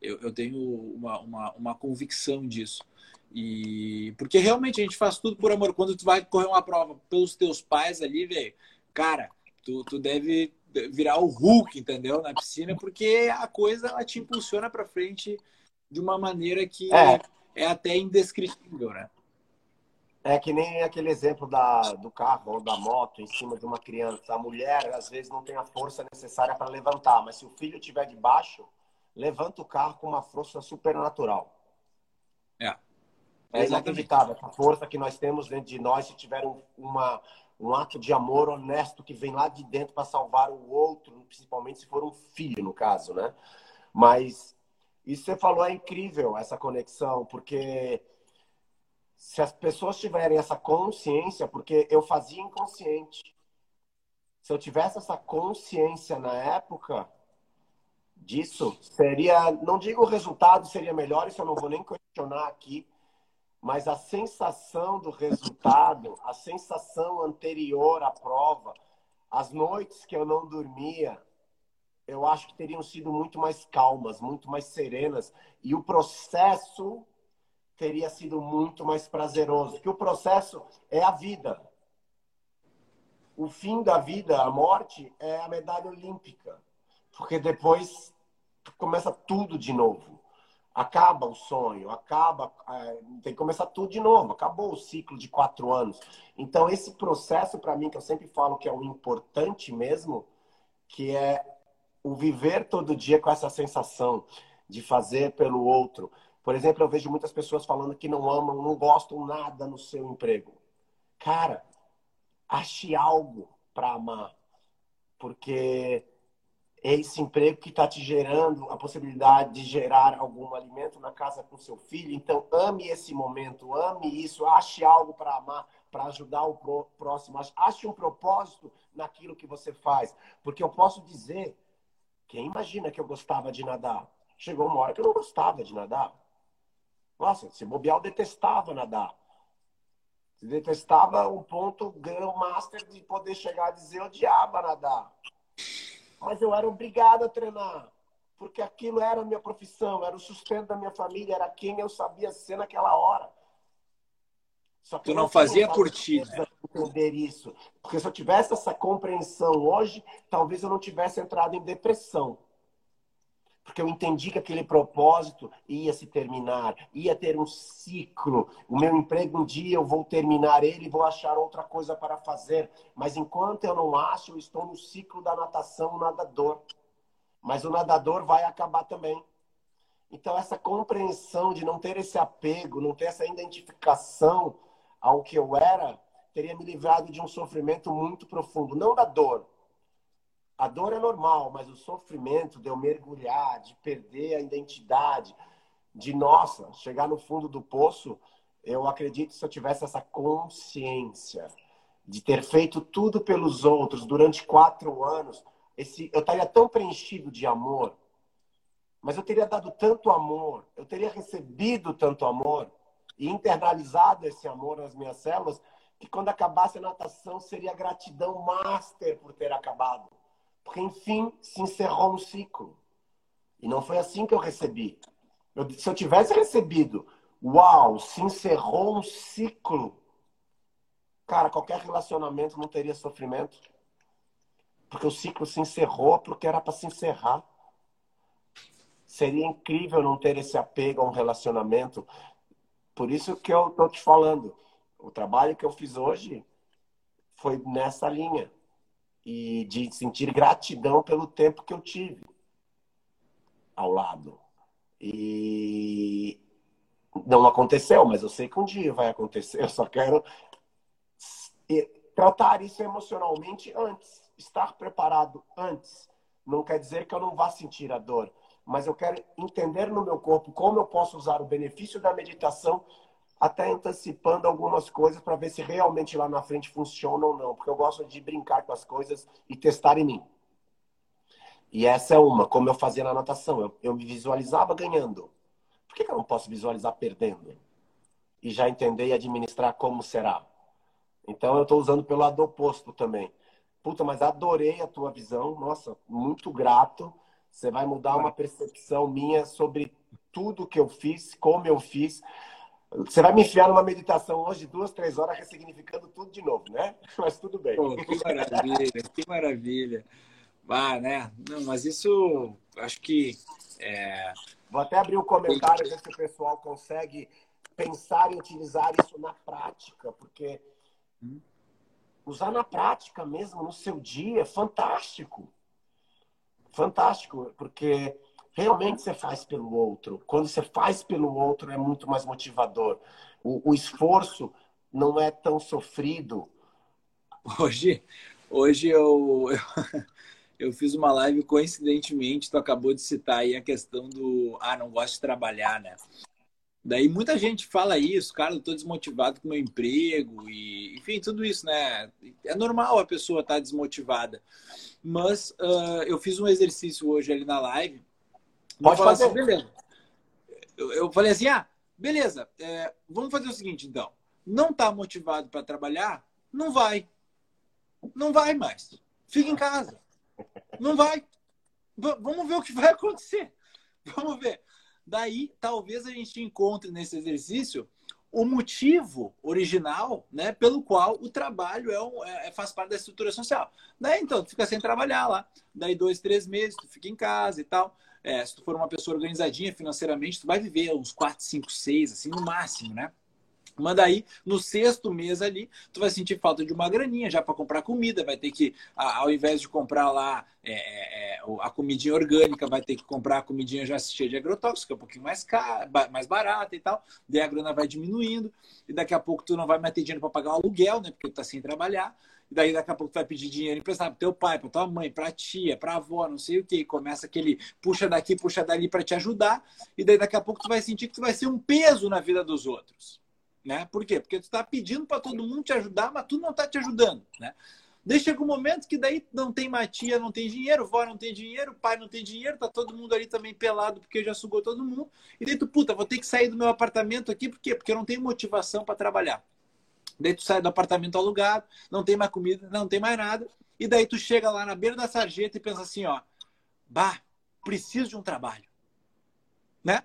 Eu, eu tenho uma, uma, uma convicção disso. E porque realmente a gente faz tudo por amor. Quando tu vai correr uma prova pelos teus pais ali, velho, cara, tu, tu deve virar o Hulk, entendeu? Na piscina, porque a coisa ela te impulsiona para frente de uma maneira que é. é até indescritível, né? É que nem aquele exemplo da, do carro ou da moto em cima de uma criança. A mulher, às vezes, não tem a força necessária para levantar, mas se o filho estiver de baixo, levanta o carro com uma força supernatural. É. É inacreditável essa força que nós temos dentro de nós se tiver um, uma, um ato de amor honesto que vem lá de dentro para salvar o outro, principalmente se for um filho, no caso, né? Mas isso você falou é incrível, essa conexão, porque se as pessoas tiverem essa consciência, porque eu fazia inconsciente. Se eu tivesse essa consciência na época disso, seria, não digo o resultado seria melhor, isso eu não vou nem questionar aqui, mas a sensação do resultado, a sensação anterior à prova, as noites que eu não dormia, eu acho que teriam sido muito mais calmas, muito mais serenas, e o processo teria sido muito mais prazeroso, que o processo é a vida. O fim da vida, a morte, é a medalha olímpica, porque depois começa tudo de novo acaba o sonho, acaba, é, tem que começar tudo de novo, acabou o ciclo de quatro anos. Então, esse processo, para mim, que eu sempre falo que é o importante mesmo, que é o viver todo dia com essa sensação de fazer pelo outro. Por exemplo, eu vejo muitas pessoas falando que não amam, não gostam nada no seu emprego. Cara, ache algo para amar, porque é esse emprego que está te gerando a possibilidade de gerar algum alimento na casa com seu filho. Então, ame esse momento, ame isso, ache algo para amar, para ajudar o próximo. Ache um propósito naquilo que você faz. Porque eu posso dizer, quem imagina que eu gostava de nadar? Chegou uma hora que eu não gostava de nadar. Nossa, se bobear, eu detestava nadar. Se detestava um ponto grão master de poder chegar a dizer eu odiava nadar. Mas eu era obrigado a treinar, porque aquilo era a minha profissão, era o sustento da minha família, era quem eu sabia ser naquela hora. Só que tu não fazia por ti. Né? Entender isso. Porque se eu tivesse essa compreensão hoje, talvez eu não tivesse entrado em depressão porque eu entendi que aquele propósito ia se terminar, ia ter um ciclo. O meu emprego um dia eu vou terminar ele e vou achar outra coisa para fazer. Mas enquanto eu não acho, eu estou no ciclo da natação, o nadador. Mas o nadador vai acabar também. Então essa compreensão de não ter esse apego, não ter essa identificação ao que eu era, teria me livrado de um sofrimento muito profundo, não da dor, a dor é normal, mas o sofrimento de eu mergulhar, de perder a identidade, de nossa, chegar no fundo do poço, eu acredito se eu tivesse essa consciência de ter feito tudo pelos outros durante quatro anos, esse, eu estaria tão preenchido de amor, mas eu teria dado tanto amor, eu teria recebido tanto amor e internalizado esse amor nas minhas células, que quando acabasse a natação seria gratidão master por ter acabado. Porque, enfim, se encerrou um ciclo. E não foi assim que eu recebi. Eu, se eu tivesse recebido, uau, se encerrou um ciclo, cara, qualquer relacionamento não teria sofrimento. Porque o ciclo se encerrou porque era para se encerrar. Seria incrível não ter esse apego a um relacionamento. Por isso que eu tô te falando. O trabalho que eu fiz hoje foi nessa linha. E de sentir gratidão pelo tempo que eu tive ao lado. E não aconteceu, mas eu sei que um dia vai acontecer. Eu só quero tratar isso emocionalmente antes, estar preparado antes. Não quer dizer que eu não vá sentir a dor, mas eu quero entender no meu corpo como eu posso usar o benefício da meditação, até antecipando algumas coisas para ver se realmente lá na frente funciona ou não, porque eu gosto de brincar com as coisas e testar em mim. E essa é uma, como eu fazia na natação. Eu, eu me visualizava ganhando. Por que, que eu não posso visualizar perdendo? E já entender e administrar como será. Então eu estou usando pelo lado oposto também. Puta, mas adorei a tua visão. Nossa, muito grato. Você vai mudar uma percepção minha sobre tudo que eu fiz, como eu fiz. Você vai me enfiar numa meditação hoje duas, três horas, ressignificando tudo de novo, né? Mas tudo bem. Pô, que maravilha, que maravilha. Ah, né? Não, mas isso acho que. É... Vou até abrir um comentário, ver se o pessoal consegue pensar e utilizar isso na prática, porque hum. usar na prática mesmo, no seu dia, é fantástico. Fantástico, porque realmente você faz pelo outro. Quando você faz pelo outro, é muito mais motivador. O, o esforço não é tão sofrido. Hoje, hoje eu, eu eu fiz uma live, coincidentemente, tu acabou de citar aí a questão do, ah, não gosto de trabalhar, né? Daí muita gente fala isso, cara, eu tô desmotivado com meu emprego e, enfim, tudo isso, né? É normal a pessoa estar tá desmotivada. Mas uh, eu fiz um exercício hoje ali na live. Pode fazer. Assim, beleza. Eu, eu, falei assim, ah, beleza, é, vamos fazer o seguinte, então. Não tá motivado para trabalhar? Não vai. Não vai mais. Fica em casa. Não vai. V vamos ver o que vai acontecer. Vamos ver. Daí, talvez a gente encontre nesse exercício o motivo original, né, pelo qual o trabalho é, um, é, faz parte da estrutura social. Daí, então, tu fica sem trabalhar lá. Daí, dois, três meses, tu fica em casa e tal. É, se tu for uma pessoa organizadinha financeiramente, tu vai viver uns quatro, cinco, seis, assim, no máximo, né? Manda aí, no sexto mês ali, tu vai sentir falta de uma graninha já para comprar comida, vai ter que, ao invés de comprar lá é, é, é a comidinha orgânica, vai ter que comprar a comidinha já cheia de agrotóxico, é um pouquinho mais, cara, mais barata e tal, daí a grana vai diminuindo, e daqui a pouco tu não vai mais ter dinheiro para pagar o aluguel, né, porque tu tá sem trabalhar, e daí daqui a pouco tu vai pedir dinheiro emprestado para teu pai, para tua mãe, para tia, para avó, não sei o que. Começa aquele puxa daqui, puxa dali para te ajudar. E daí daqui a pouco tu vai sentir que tu vai ser um peso na vida dos outros. Né? Por quê? Porque tu está pedindo para todo mundo te ajudar, mas tu não está te ajudando. Né? Daí chega um momento que daí não tem matia, não tem dinheiro, vó não tem dinheiro, pai não tem dinheiro, tá todo mundo ali também pelado porque já sugou todo mundo. E daí tu, puta, vou ter que sair do meu apartamento aqui, por quê? Porque eu não tenho motivação para trabalhar. Daí tu sai do apartamento alugado, não tem mais comida, não tem mais nada. E daí tu chega lá na beira da sarjeta e pensa assim, ó, bah, preciso de um trabalho. Né?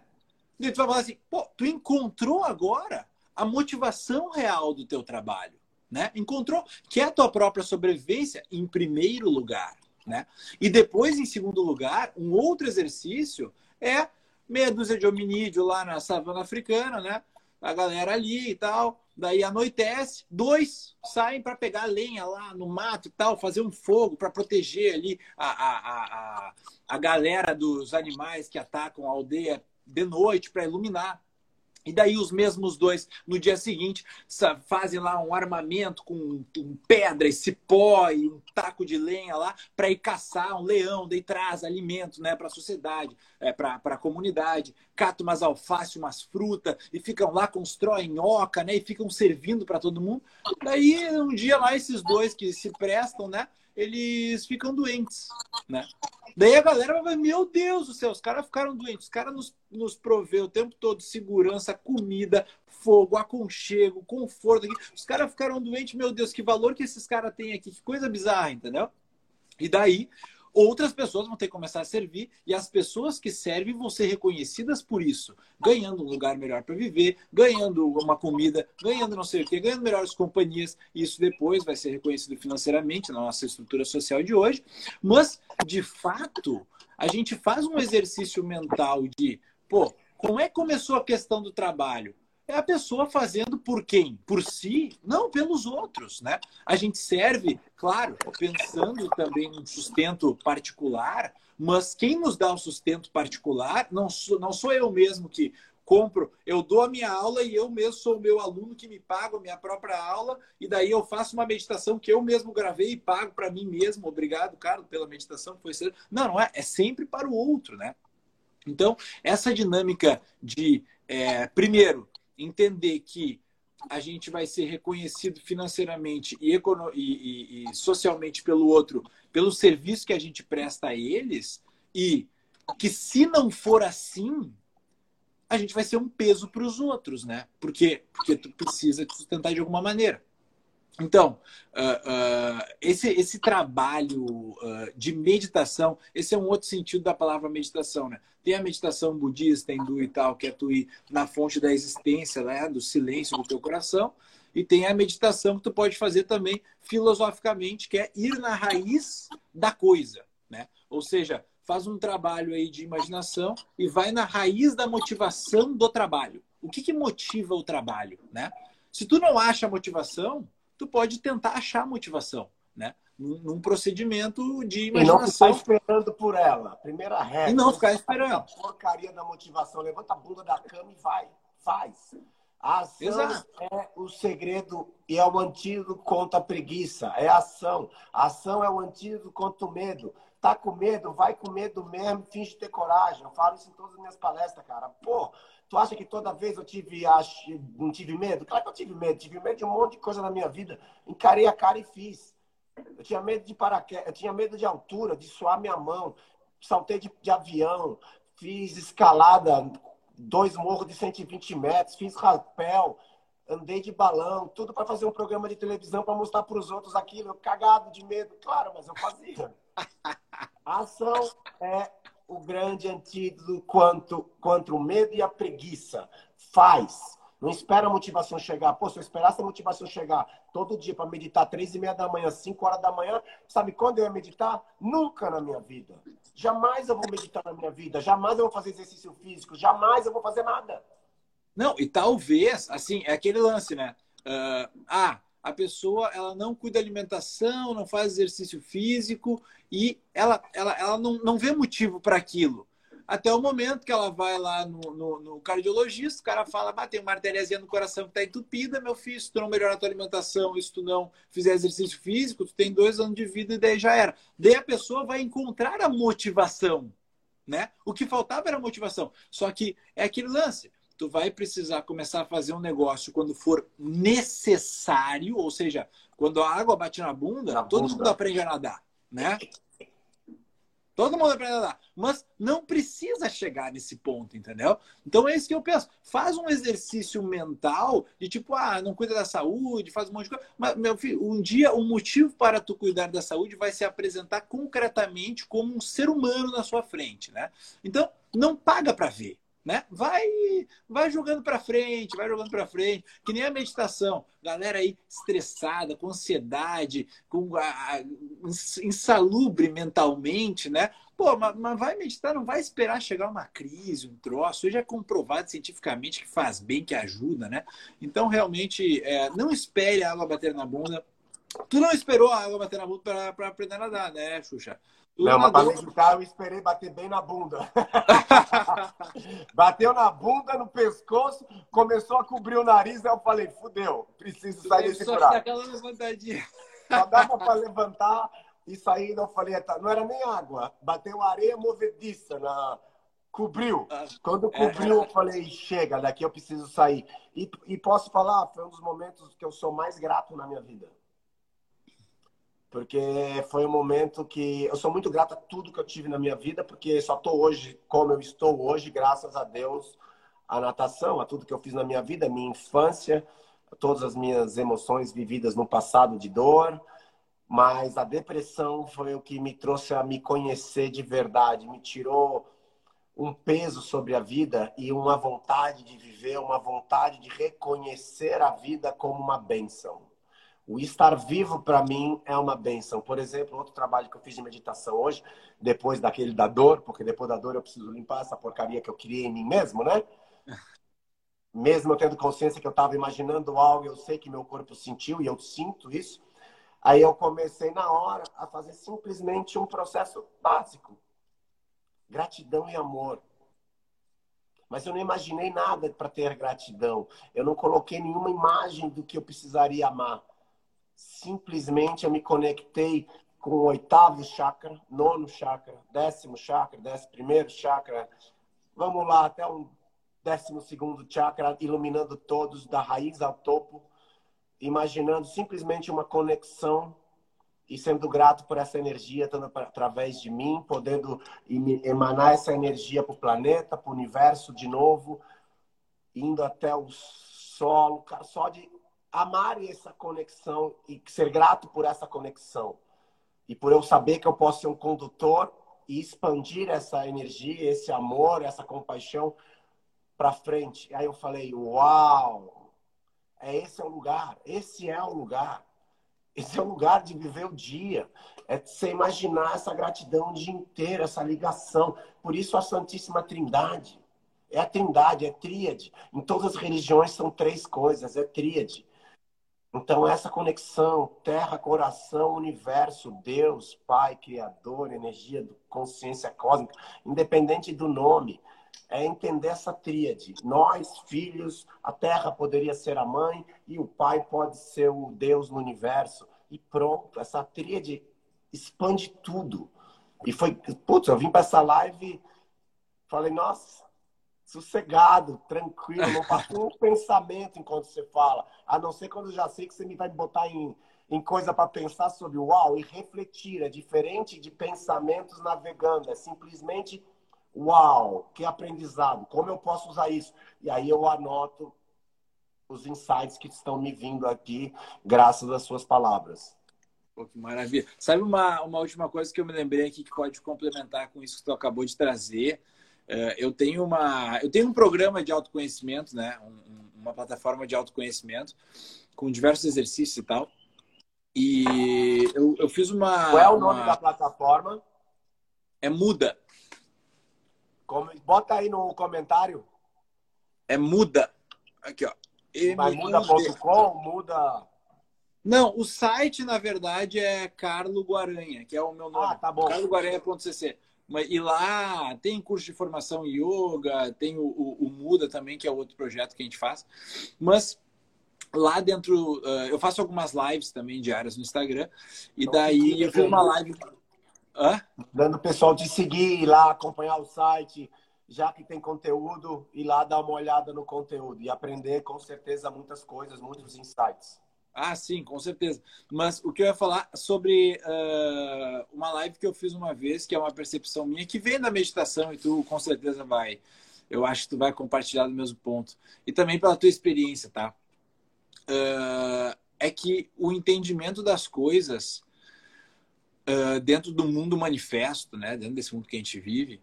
E tu vai falar assim, pô, tu encontrou agora a motivação real do teu trabalho, né? Encontrou que é a tua própria sobrevivência em primeiro lugar, né? E depois, em segundo lugar, um outro exercício é meia dúzia de hominídeo lá na savana africana, né? A galera ali e tal. Daí anoitece, dois saem para pegar lenha lá no mato e tal, fazer um fogo para proteger ali a, a, a, a galera dos animais que atacam a aldeia de noite para iluminar. E daí os mesmos dois, no dia seguinte, fazem lá um armamento com pedra e cipó e um taco de lenha lá para ir caçar um leão, daí traz alimento né, para a sociedade, é, para a comunidade, cata umas alface, umas frutas e ficam lá, constroem oca né, e ficam servindo para todo mundo. Daí um dia lá esses dois que se prestam, né? Eles ficam doentes, né? Daí a galera vai, meu Deus do céu, os caras ficaram doentes, os caras nos, nos proveu o tempo todo segurança, comida, fogo, aconchego, conforto. Os caras ficaram doentes, meu Deus, que valor que esses caras têm aqui, que coisa bizarra, entendeu? E daí outras pessoas vão ter que começar a servir e as pessoas que servem vão ser reconhecidas por isso, ganhando um lugar melhor para viver, ganhando uma comida, ganhando não sei o que, ganhando melhores companhias. Isso depois vai ser reconhecido financeiramente na nossa estrutura social de hoje. Mas, de fato, a gente faz um exercício mental de, pô, como é que começou a questão do trabalho? É a pessoa fazendo por quem? Por si? Não, pelos outros, né? A gente serve, claro, pensando também no sustento particular, mas quem nos dá o sustento particular não sou, não sou eu mesmo que compro, eu dou a minha aula e eu mesmo sou o meu aluno que me pago a minha própria aula e daí eu faço uma meditação que eu mesmo gravei e pago para mim mesmo. Obrigado, Carlos, pela meditação que foi ser. Não, não é, é sempre para o outro, né? Então, essa dinâmica de, é, primeiro, entender que a gente vai ser reconhecido financeiramente e, e, e, socialmente pelo outro, pelo serviço que a gente presta a eles, e que se não for assim, a gente vai ser um peso para os outros, né? Porque, porque tu precisa te sustentar de alguma maneira. Então, uh, uh, esse, esse trabalho uh, de meditação, esse é um outro sentido da palavra meditação, né? Tem a meditação budista, hindu e tal, que é tu ir na fonte da existência, né? do silêncio do teu coração, e tem a meditação que tu pode fazer também filosoficamente, que é ir na raiz da coisa, né? Ou seja, faz um trabalho aí de imaginação e vai na raiz da motivação do trabalho. O que, que motiva o trabalho, né? Se tu não acha motivação, tu pode tentar achar motivação, né? Num, num procedimento de imaginação. E não ficar esperando por ela. Primeira regra. E não ficar esperando. A porcaria da motivação. Levanta a bunda da cama e vai. Faz. A ação Exato. é o segredo e é o antídoto contra a preguiça. É a ação. A ação é o antídoto contra o medo. Tá com medo? Vai com medo mesmo, finge ter coragem. Eu falo isso em todas as minhas palestras, cara. Pô, Tu acha que toda vez eu tive, acho, não tive medo? Claro que eu tive medo. Tive medo de um monte de coisa na minha vida. Encarei a cara e fiz. Eu tinha medo de paraquedas, eu tinha medo de altura, de suar minha mão. Saltei de, de avião, fiz escalada, dois morros de 120 metros, fiz rapel, andei de balão, tudo para fazer um programa de televisão para mostrar para os outros aquilo. Eu cagado de medo, claro, mas eu fazia. A ação é o grande antídoto quanto, contra o medo e a preguiça. Faz. Não espera a motivação chegar. Pô, se eu esperasse a motivação chegar todo dia para meditar três e meia da manhã, cinco horas da manhã, sabe quando eu ia meditar? Nunca na minha vida. Jamais eu vou meditar na minha vida. Jamais eu vou fazer exercício físico. Jamais eu vou fazer nada. Não, e talvez, assim, é aquele lance, né? Uh, ah, a pessoa ela não cuida da alimentação, não faz exercício físico e ela, ela, ela não, não vê motivo para aquilo. Até o momento que ela vai lá no, no, no cardiologista, o cara fala: ah, tem uma artériazinha no coração que está entupida, meu filho, se tu não melhorar a tua alimentação, se tu não fizer exercício físico, tu tem dois anos de vida e daí já era. Daí a pessoa vai encontrar a motivação. Né? O que faltava era motivação. Só que é aquele lance tu vai precisar começar a fazer um negócio quando for necessário, ou seja, quando a água bate na bunda, na todo bunda. mundo aprende a nadar, né? Todo mundo aprende a nadar. Mas não precisa chegar nesse ponto, entendeu? Então é isso que eu penso. Faz um exercício mental de tipo, ah, não cuida da saúde, faz um monte de coisa. Mas, meu filho, um dia o motivo para tu cuidar da saúde vai se apresentar concretamente como um ser humano na sua frente, né? Então, não paga para ver né? Vai, vai jogando para frente, vai jogando para frente, que nem a meditação. Galera aí estressada, com ansiedade, com a, a, insalubre mentalmente, né? Pô, mas, mas, vai meditar, não vai esperar chegar uma crise, um troço. Hoje é comprovado cientificamente que faz bem, que ajuda, né? Então, realmente, é, não espere a água bater na bunda. Tu não esperou a água bater na bunda para aprender a nadar, né, Xuxa? Não, mas para meditar eu esperei bater bem na bunda. Bateu na bunda, no pescoço, começou a cobrir o nariz, aí eu falei, fudeu, preciso sair desse buraco. aquela levantadinha. Só dava para levantar e sair, eu falei, tá, não era nem água, bateu areia movediça na... Cobriu. Ah, Quando é. cobriu, eu falei, chega, daqui eu preciso sair. E, e posso falar, foi um dos momentos que eu sou mais grato na minha vida porque foi um momento que eu sou muito grato a tudo que eu tive na minha vida, porque só estou hoje como eu estou hoje, graças a Deus, à natação, a tudo que eu fiz na minha vida, minha infância, todas as minhas emoções vividas no passado de dor, mas a depressão foi o que me trouxe a me conhecer de verdade, me tirou um peso sobre a vida e uma vontade de viver, uma vontade de reconhecer a vida como uma benção. O estar vivo para mim é uma benção. Por exemplo, outro trabalho que eu fiz de meditação hoje, depois daquele da dor, porque depois da dor eu preciso limpar essa porcaria que eu criei em mim mesmo, né? Mesmo eu tendo consciência que eu estava imaginando algo, eu sei que meu corpo sentiu e eu sinto isso. Aí eu comecei na hora a fazer simplesmente um processo básico gratidão e amor. Mas eu não imaginei nada para ter gratidão. Eu não coloquei nenhuma imagem do que eu precisaria amar. Simplesmente eu me conectei com o oitavo chakra, nono chakra, décimo chakra, décimo primeiro chakra. Vamos lá, até um décimo segundo chakra, iluminando todos, da raiz ao topo, imaginando simplesmente uma conexão e sendo grato por essa energia estando através de mim, podendo emanar essa energia para o planeta, para o universo de novo, indo até o solo, só de amar essa conexão e ser grato por essa conexão. E por eu saber que eu posso ser um condutor e expandir essa energia, esse amor, essa compaixão para frente. Aí eu falei, uau! É esse é o lugar, esse é o lugar. Esse é o lugar de viver o dia. É você imaginar essa gratidão o dia inteiro, essa ligação. Por isso a Santíssima Trindade. É a trindade, é tríade. Em todas as religiões são três coisas, é tríade. Então, essa conexão, terra, coração, universo, Deus, Pai, Criador, energia, consciência cósmica, independente do nome, é entender essa tríade. Nós, filhos, a terra poderia ser a mãe e o pai pode ser o Deus no universo. E pronto, essa tríade expande tudo. E foi, putz, eu vim para essa live, falei, nossa, sossegado, tranquilo, não passou um pensamento enquanto você fala, a não ser quando eu já sei que você me vai botar em, em coisa para pensar sobre uau e refletir. É diferente de pensamentos navegando, é simplesmente Uau, que aprendizado! Como eu posso usar isso? E aí eu anoto os insights que estão me vindo aqui, graças às suas palavras. Pô, que maravilha. Sabe uma, uma última coisa que eu me lembrei aqui que pode complementar com isso que tu acabou de trazer? Uh, eu tenho uma eu tenho um programa de autoconhecimento, né? Um, uma plataforma de autoconhecimento com diversos exercícios e tal. E eu, eu fiz uma. Qual é o nome uma... da plataforma? É Muda. Bota aí no comentário. É muda. Aqui, ó. Mas muda.com, muda. Não, o site, na verdade, é Carlo Guaranha, que é o meu nome. Ah, tá bom. carloguaranha.cc. E lá tem curso de formação em yoga, tem o, o, o, Muda também, que é outro projeto que a gente faz. Mas lá dentro, uh, eu faço algumas lives também diárias no Instagram. E então, daí eu fiz uma live Hã? Dando o pessoal de seguir, ir lá acompanhar o site, já que tem conteúdo, ir lá dar uma olhada no conteúdo e aprender com certeza muitas coisas, muitos insights. Ah, sim, com certeza. Mas o que eu ia falar sobre uh, uma live que eu fiz uma vez, que é uma percepção minha, que vem da meditação e tu com certeza vai. Eu acho que tu vai compartilhar do mesmo ponto. E também pela tua experiência, tá? Uh, é que o entendimento das coisas uh, dentro do mundo manifesto, né, dentro desse mundo que a gente vive,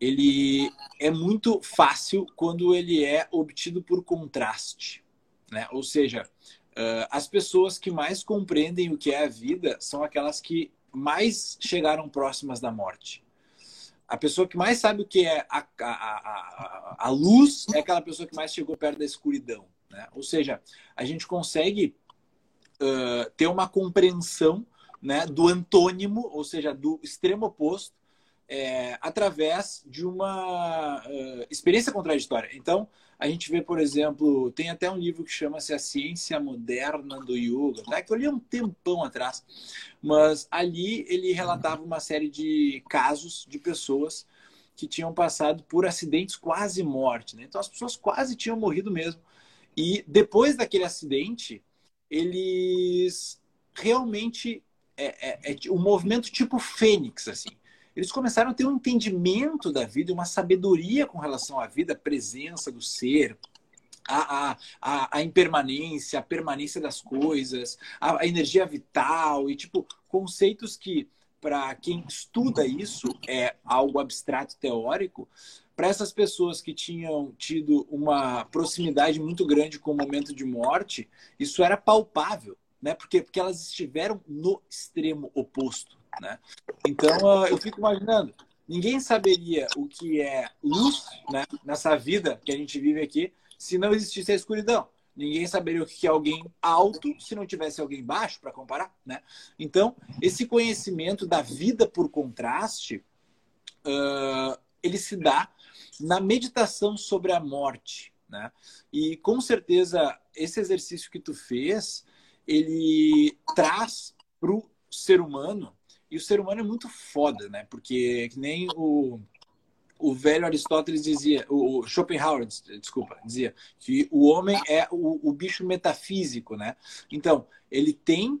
ele é muito fácil quando ele é obtido por contraste. Né? Ou seja, uh, as pessoas que mais compreendem o que é a vida são aquelas que mais chegaram próximas da morte. A pessoa que mais sabe o que é a, a, a, a luz é aquela pessoa que mais chegou perto da escuridão. Né? Ou seja, a gente consegue uh, ter uma compreensão né, do antônimo, ou seja, do extremo oposto, é, através de uma uh, experiência contraditória. Então, a gente vê, por exemplo, tem até um livro que chama-se A Ciência Moderna do Yoga, tá? que eu li há um tempão atrás, mas ali ele relatava uma série de casos de pessoas que tinham passado por acidentes quase morte. Né? Então, as pessoas quase tinham morrido mesmo. E depois daquele acidente, eles realmente é, é, é um movimento tipo Fênix, assim. Eles começaram a ter um entendimento da vida, uma sabedoria com relação à vida, a presença do ser, a, a, a, a impermanência, a permanência das coisas, a, a energia vital e, tipo, conceitos que, para quem estuda isso, é algo abstrato teórico, para essas pessoas que tinham tido uma proximidade muito grande com o momento de morte, isso era palpável né? Porque, porque elas estiveram no extremo oposto, né? Então, eu fico imaginando, ninguém saberia o que é luz, né? Nessa vida que a gente vive aqui, se não existisse a escuridão. Ninguém saberia o que é alguém alto se não tivesse alguém baixo para comparar, né? Então, esse conhecimento da vida por contraste, uh, ele se dá na meditação sobre a morte, né? E com certeza esse exercício que tu fez ele traz para o ser humano, e o ser humano é muito foda, né? Porque que nem o, o velho Aristóteles dizia, o Schopenhauer, desculpa, dizia que o homem é o, o bicho metafísico, né? Então, ele tem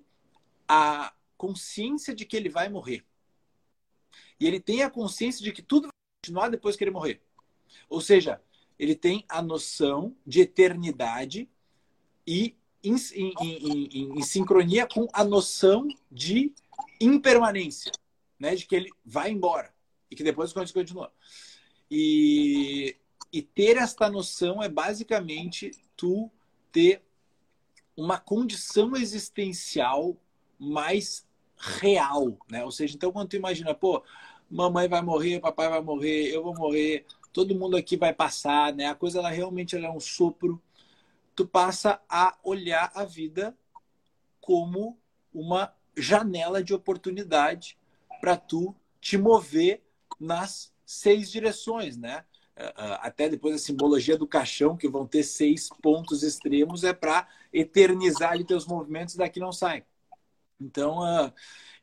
a consciência de que ele vai morrer. E ele tem a consciência de que tudo vai continuar depois que ele morrer. Ou seja, ele tem a noção de eternidade e em, em, em, em sincronia com a noção de impermanência, né? De que ele vai embora e que depois as coisas. E, e ter esta noção é basicamente tu ter uma condição existencial mais real, né? Ou seja, então quando tu imagina, pô, mamãe vai morrer, papai vai morrer, eu vou morrer, todo mundo aqui vai passar, né? A coisa ela realmente ela é um sopro tu passa a olhar a vida como uma janela de oportunidade para tu te mover nas seis direções, né? É, é, até depois a simbologia do caixão, que vão ter seis pontos extremos, é para eternizar ali teus movimentos daqui não sai. Então, uh,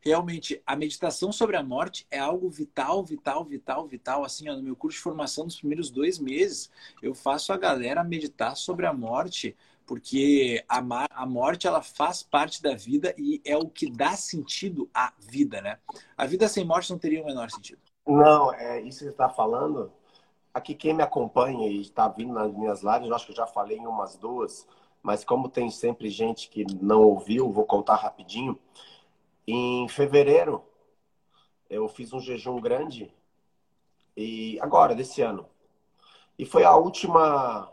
realmente a meditação sobre a morte é algo vital, vital, vital, vital. Assim, no meu curso de formação nos primeiros dois meses, eu faço a galera meditar sobre a morte, porque a, a morte ela faz parte da vida e é o que dá sentido à vida, né? A vida sem morte não teria o menor sentido. Não, é isso que você está falando. Aqui quem me acompanha e está vindo nas minhas lives, eu acho que eu já falei em umas duas, mas como tem sempre gente que não ouviu, vou contar rapidinho. Em fevereiro, eu fiz um jejum grande e agora desse ano. E foi a última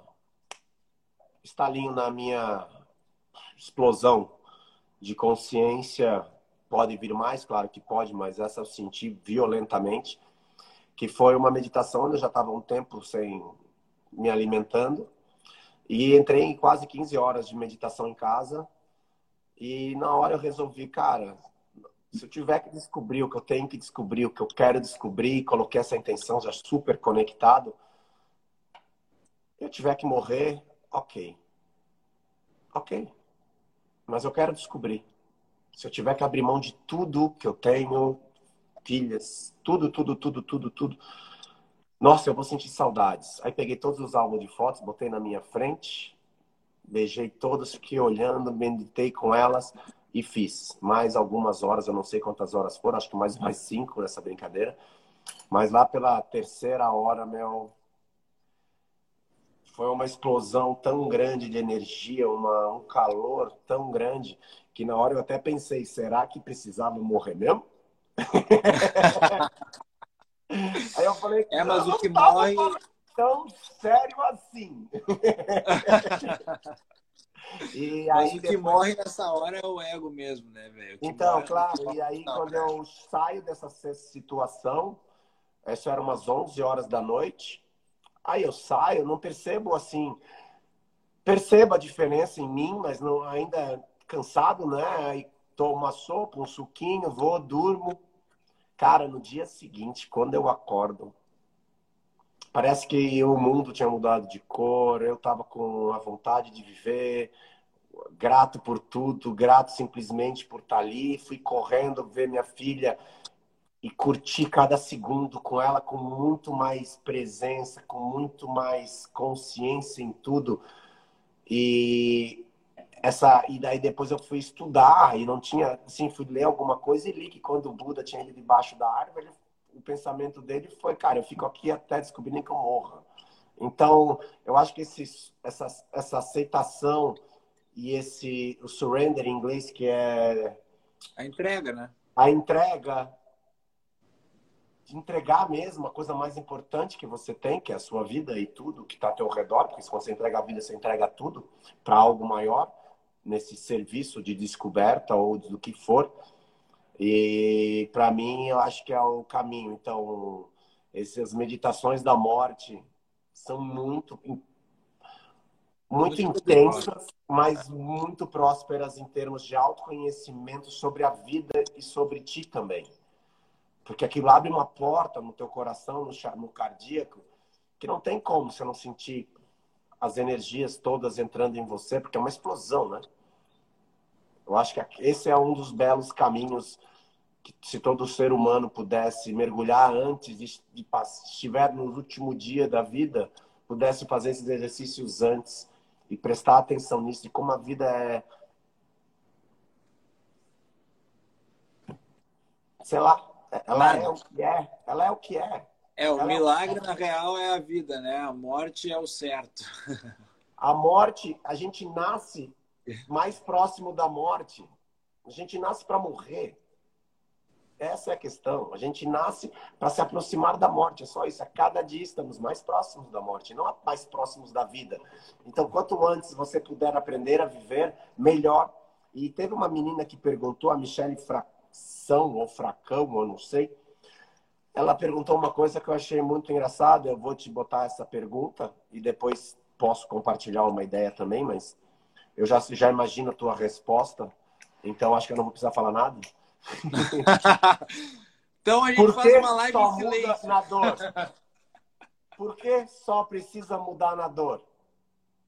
estalinho na minha explosão de consciência. Pode vir mais, claro que pode, mas essa eu senti violentamente. Que foi uma meditação onde eu já estava um tempo sem me alimentando. E entrei em quase 15 horas de meditação em casa. E na hora eu resolvi, cara, se eu tiver que descobrir o que eu tenho que descobrir, o que eu quero descobrir, coloquei essa intenção já super conectado, eu tiver que morrer, ok. Ok. Mas eu quero descobrir. Se eu tiver que abrir mão de tudo que eu tenho, filhas, tudo, tudo, tudo, tudo, tudo. Nossa, eu vou sentir saudades. Aí peguei todos os álbuns de fotos, botei na minha frente, beijei todas, fiquei olhando, meditei com elas e fiz mais algumas horas, eu não sei quantas horas foram, acho que mais mais cinco nessa brincadeira. Mas lá pela terceira hora, meu, foi uma explosão tão grande de energia, uma, um calor tão grande, que na hora eu até pensei, será que precisava morrer mesmo? Aí eu falei, é, mas o que morre tão sério assim. E Mas aí o que morre nessa hora é o ego mesmo, né, velho? Então, morre, claro. E aí, quando eu saio dessa situação, isso era umas 11 horas da noite. Aí eu saio, não percebo assim. Percebo a diferença em mim, mas não ainda cansado, né? Aí tomo uma sopa, um suquinho, vou, durmo. Cara, no dia seguinte, quando eu acordo, parece que o mundo tinha mudado de cor, eu estava com a vontade de viver, grato por tudo, grato simplesmente por estar tá ali. Fui correndo ver minha filha e curtir cada segundo com ela com muito mais presença, com muito mais consciência em tudo. E essa e daí depois eu fui estudar e não tinha, assim, fui ler alguma coisa e li que quando o Buda tinha ido debaixo da árvore, o pensamento dele foi, cara, eu fico aqui até descobrir nem que eu morra. Então, eu acho que esse, essa, essa aceitação e esse o surrender em inglês que é a entrega, né? A entrega de entregar mesmo a coisa mais importante que você tem, que é a sua vida e tudo que está ao teu redor, porque se você entrega a vida, você entrega tudo para algo maior nesse serviço de descoberta ou do que for. E para mim, eu acho que é o caminho. Então, essas meditações da morte são muito muito intensas, mas muito prósperas em termos de autoconhecimento sobre a vida e sobre ti também. Porque aquilo abre uma porta no teu coração, no, no cardíaco, que não tem como você não sentir as energias todas entrando em você, porque é uma explosão, né? Eu acho que esse é um dos belos caminhos que se todo ser humano pudesse mergulhar antes de, de estiver no último dia da vida, pudesse fazer esses exercícios antes e prestar atenção nisso, de como a vida é sei lá, ela é o que é. Ela é o que é. É, o ela milagre, é... na real, é a vida, né? A morte é o certo. A morte, a gente nasce mais próximo da morte. A gente nasce para morrer. Essa é a questão. A gente nasce para se aproximar da morte. É só isso. A cada dia estamos mais próximos da morte, não mais próximos da vida. Então, quanto antes você puder aprender a viver, melhor. E teve uma menina que perguntou, a Michelle Fra fração ou fracão, eu não sei. Ela perguntou uma coisa que eu achei muito engraçada. Eu vou te botar essa pergunta e depois posso compartilhar uma ideia também, mas eu já, já imagino a tua resposta, então acho que eu não vou precisar falar nada. então a gente Por faz uma live só muda na dor? Por que só precisa mudar na dor?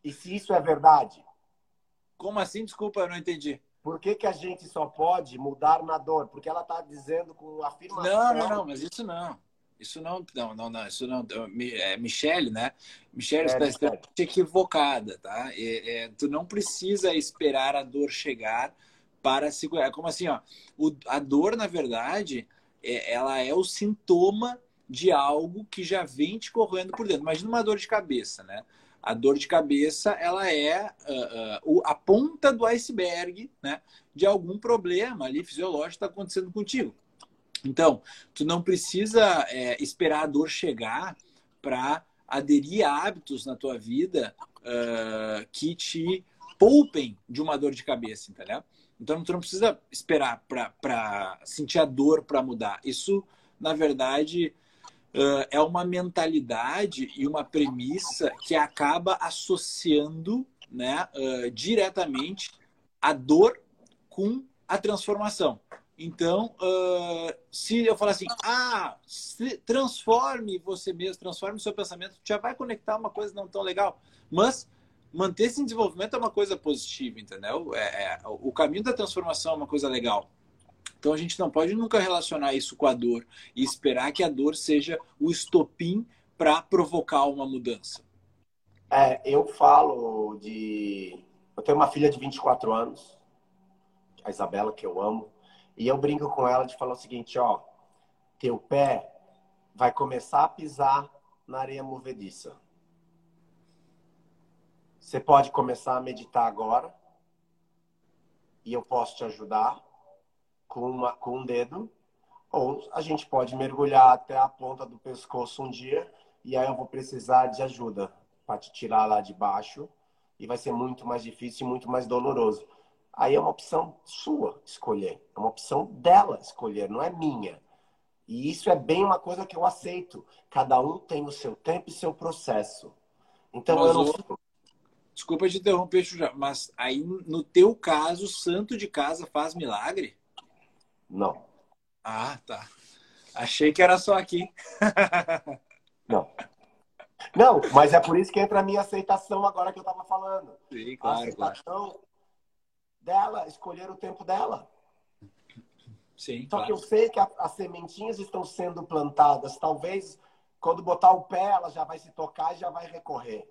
E se isso é verdade? Como assim? Desculpa, eu não entendi. Por que, que a gente só pode mudar na dor? Porque ela está dizendo com afirmação. Não, não, não, mas isso não. Isso não, não, não, não isso não. É, Michele, né? Michele está extremamente equivocada, tá? É, é, tu não precisa esperar a dor chegar para se curar. Como assim, ó? O, a dor, na verdade, é, ela é o sintoma de algo que já vem te correndo por dentro. Imagina uma dor de cabeça, né? A dor de cabeça, ela é uh, uh, a ponta do iceberg, né? De algum problema ali fisiológico está acontecendo contigo. Então, tu não precisa é, esperar a dor chegar para aderir a hábitos na tua vida uh, que te poupem de uma dor de cabeça, entendeu? Então, tu não precisa esperar para sentir a dor para mudar. Isso, na verdade, uh, é uma mentalidade e uma premissa que acaba associando né, uh, diretamente a dor com a transformação. Então, uh, se eu falar assim, ah, transforme você mesmo, transforme seu pensamento, já vai conectar uma coisa não tão legal. Mas manter-se em desenvolvimento é uma coisa positiva, entendeu? É, é, o caminho da transformação é uma coisa legal. Então a gente não pode nunca relacionar isso com a dor e esperar que a dor seja o estopim para provocar uma mudança. É, eu falo de. Eu tenho uma filha de 24 anos, a Isabela, que eu amo, e eu brinco com ela de falar o seguinte: ó, teu pé vai começar a pisar na areia movediça. Você pode começar a meditar agora, e eu posso te ajudar com, uma, com um dedo, ou a gente pode mergulhar até a ponta do pescoço um dia e aí eu vou precisar de ajuda para te tirar lá de baixo e vai ser muito mais difícil e muito mais doloroso. Aí é uma opção sua escolher, é uma opção dela escolher, não é minha. E isso é bem uma coisa que eu aceito. Cada um tem o seu tempo e seu processo. Então mas eu não. Desculpa te interromper, mas aí no teu caso, santo de casa faz milagre? Não. Ah, tá. Achei que era só aqui. Não. Não, mas é por isso que entra a minha aceitação agora que eu estava falando. Sim, claro, a aceitação claro. dela, escolher o tempo dela. Sim, Só claro. que eu sei que a, as sementinhas estão sendo plantadas. Talvez quando botar o pé, ela já vai se tocar e já vai recorrer.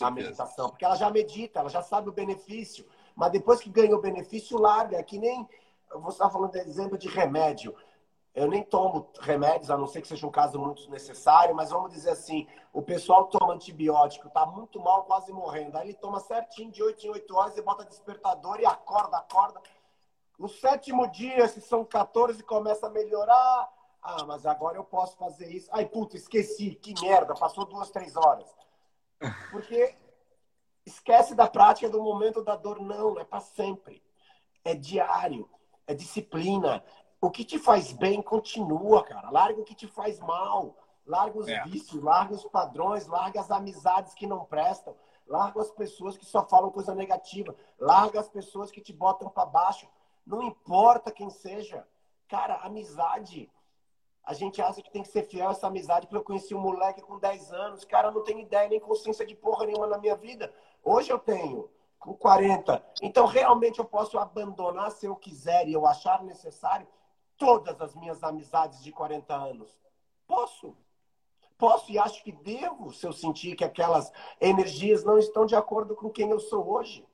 a meditação, porque ela já medita, ela já sabe o benefício, mas depois que ganha o benefício, larga. É que nem você está falando, de exemplo, de remédio. Eu nem tomo remédios, a não ser que seja um caso muito necessário, mas vamos dizer assim, o pessoal toma antibiótico, tá muito mal, quase morrendo. Aí ele toma certinho de 8 em 8 horas e bota despertador e acorda, acorda. No sétimo dia, se são 14, começa a melhorar. Ah, mas agora eu posso fazer isso. Ai, puta, esqueci, que merda, passou duas, três horas. Porque esquece da prática do momento da dor, não, é para sempre. É diário, é disciplina, o que te faz bem continua, cara. Larga o que te faz mal. Larga os é. vícios, larga os padrões, larga as amizades que não prestam. Larga as pessoas que só falam coisa negativa. Larga as pessoas que te botam para baixo. Não importa quem seja. Cara, amizade. A gente acha que tem que ser fiel a essa amizade, porque eu conheci um moleque com 10 anos. Cara, eu não tenho ideia nem consciência de porra nenhuma na minha vida. Hoje eu tenho, com 40. Então, realmente, eu posso abandonar se eu quiser e eu achar necessário todas as minhas amizades de 40 anos? Posso. Posso e acho que devo se eu sentir que aquelas energias não estão de acordo com quem eu sou hoje.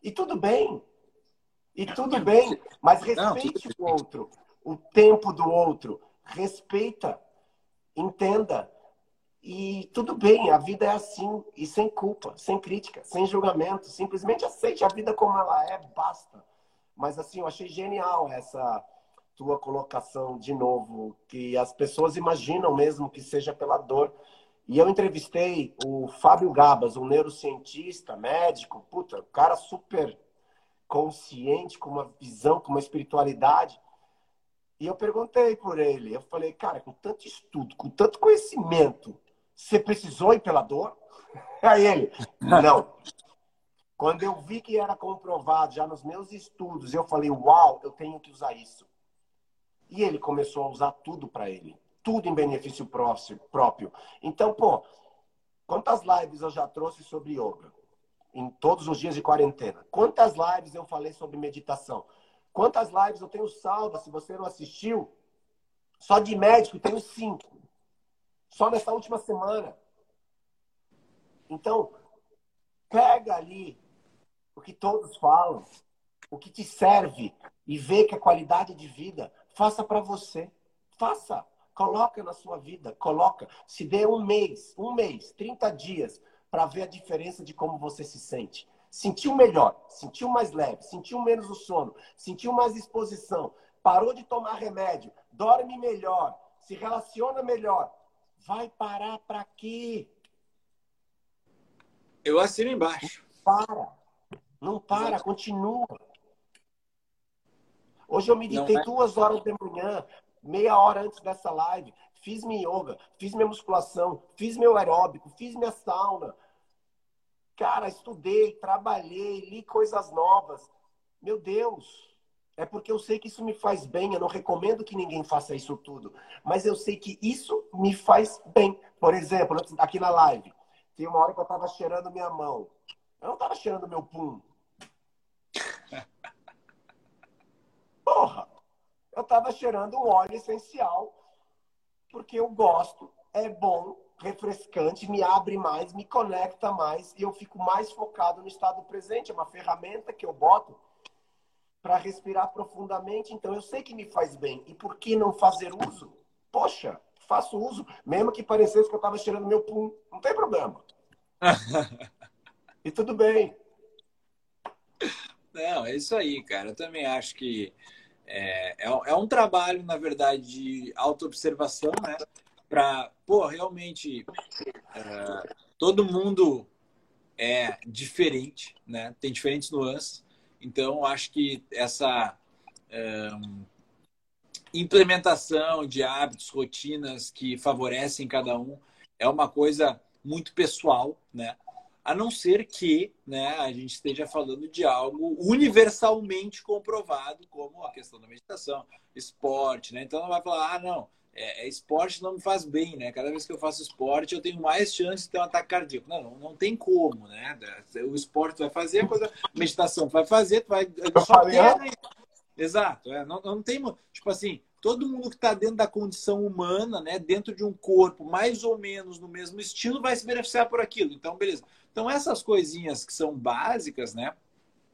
E tudo bem. E tudo bem. Mas respeite o outro, o tempo do outro. Respeita. Entenda. E tudo bem, a vida é assim, e sem culpa, sem crítica, sem julgamento. Simplesmente aceite a vida como ela é, basta. Mas assim, eu achei genial essa tua colocação de novo, que as pessoas imaginam mesmo que seja pela dor. E eu entrevistei o Fábio Gabas, um neurocientista, médico, puta, um cara super consciente, com uma visão, com uma espiritualidade. E eu perguntei por ele, eu falei, cara, com tanto estudo, com tanto conhecimento, você precisou ir pela dor? Aí ele, não. Quando eu vi que era comprovado já nos meus estudos, eu falei, uau, eu tenho que usar isso. E ele começou a usar tudo para ele. Tudo em benefício próprio. Então, pô, quantas lives eu já trouxe sobre yoga? Em todos os dias de quarentena. Quantas lives eu falei sobre meditação? Quantas lives eu tenho salva? Se você não assistiu, só de médico tenho cinco. Só nessa última semana. Então, pega ali o que todos falam, o que te serve e vê que a qualidade de vida Faça para você. Faça. Coloca na sua vida. Coloca. Se dê um mês, um mês, 30 dias, para ver a diferença de como você se sente. Sentiu melhor, sentiu mais leve, sentiu menos o sono, sentiu mais exposição, parou de tomar remédio, dorme melhor, se relaciona melhor. Vai parar para quê? Eu assino embaixo. Para. Não para, continua. Hoje eu meditei é... duas horas de manhã, meia hora antes dessa live. Fiz minha yoga, fiz minha musculação, fiz meu aeróbico, fiz minha sauna. Cara, estudei, trabalhei, li coisas novas. Meu Deus, é porque eu sei que isso me faz bem. Eu não recomendo que ninguém faça isso tudo. Mas eu sei que isso me faz bem. Por exemplo, aqui na live, tem uma hora que eu estava cheirando minha mão. Eu não estava cheirando meu pum. Porra! Eu tava cheirando um óleo essencial porque eu gosto, é bom, refrescante, me abre mais, me conecta mais e eu fico mais focado no estado presente. É uma ferramenta que eu boto para respirar profundamente. Então eu sei que me faz bem. E por que não fazer uso? Poxa, faço uso, mesmo que parecesse que eu estava cheirando meu pum, não tem problema. e tudo bem. Não, é isso aí, cara. Eu também acho que é, é, é um trabalho, na verdade, de autoobservação, né? Para, pô, realmente, é, todo mundo é diferente, né? Tem diferentes nuances. Então, acho que essa é, implementação de hábitos, rotinas que favorecem cada um é uma coisa muito pessoal, né? a não ser que né, a gente esteja falando de algo universalmente comprovado, como a questão da meditação, esporte, né? Então não vai falar, ah, não, é, é, esporte não me faz bem, né? Cada vez que eu faço esporte, eu tenho mais chance de ter um ataque cardíaco. Não, não, não tem como, né? O esporte vai fazer, a coisa, a meditação vai fazer, tu vai. Só né? Exato, é, não, não tem. Tipo assim, todo mundo que está dentro da condição humana, né, dentro de um corpo mais ou menos no mesmo estilo, vai se beneficiar por aquilo. Então, beleza Então, essas coisinhas que são básicas, né?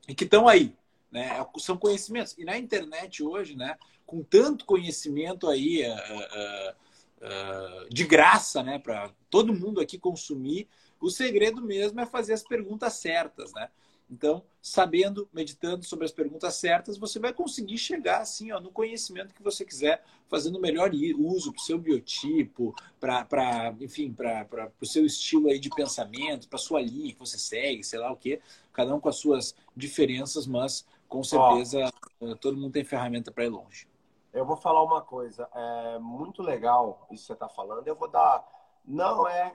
E que estão aí, né? São conhecimentos. E na internet hoje, né? Com tanto conhecimento aí uh, uh, uh, de graça, né? Para todo mundo aqui consumir, o segredo mesmo é fazer as perguntas certas, né? Então, sabendo, meditando sobre as perguntas certas, você vai conseguir chegar assim, ó, no conhecimento que você quiser, fazendo o melhor uso para o seu biotipo, para, enfim, para o seu estilo aí de pensamento, para a sua linha que você segue, sei lá o quê. Cada um com as suas diferenças, mas com certeza ó, todo mundo tem ferramenta para ir longe. Eu vou falar uma coisa, é muito legal isso que você está falando. Eu vou dar. Não é.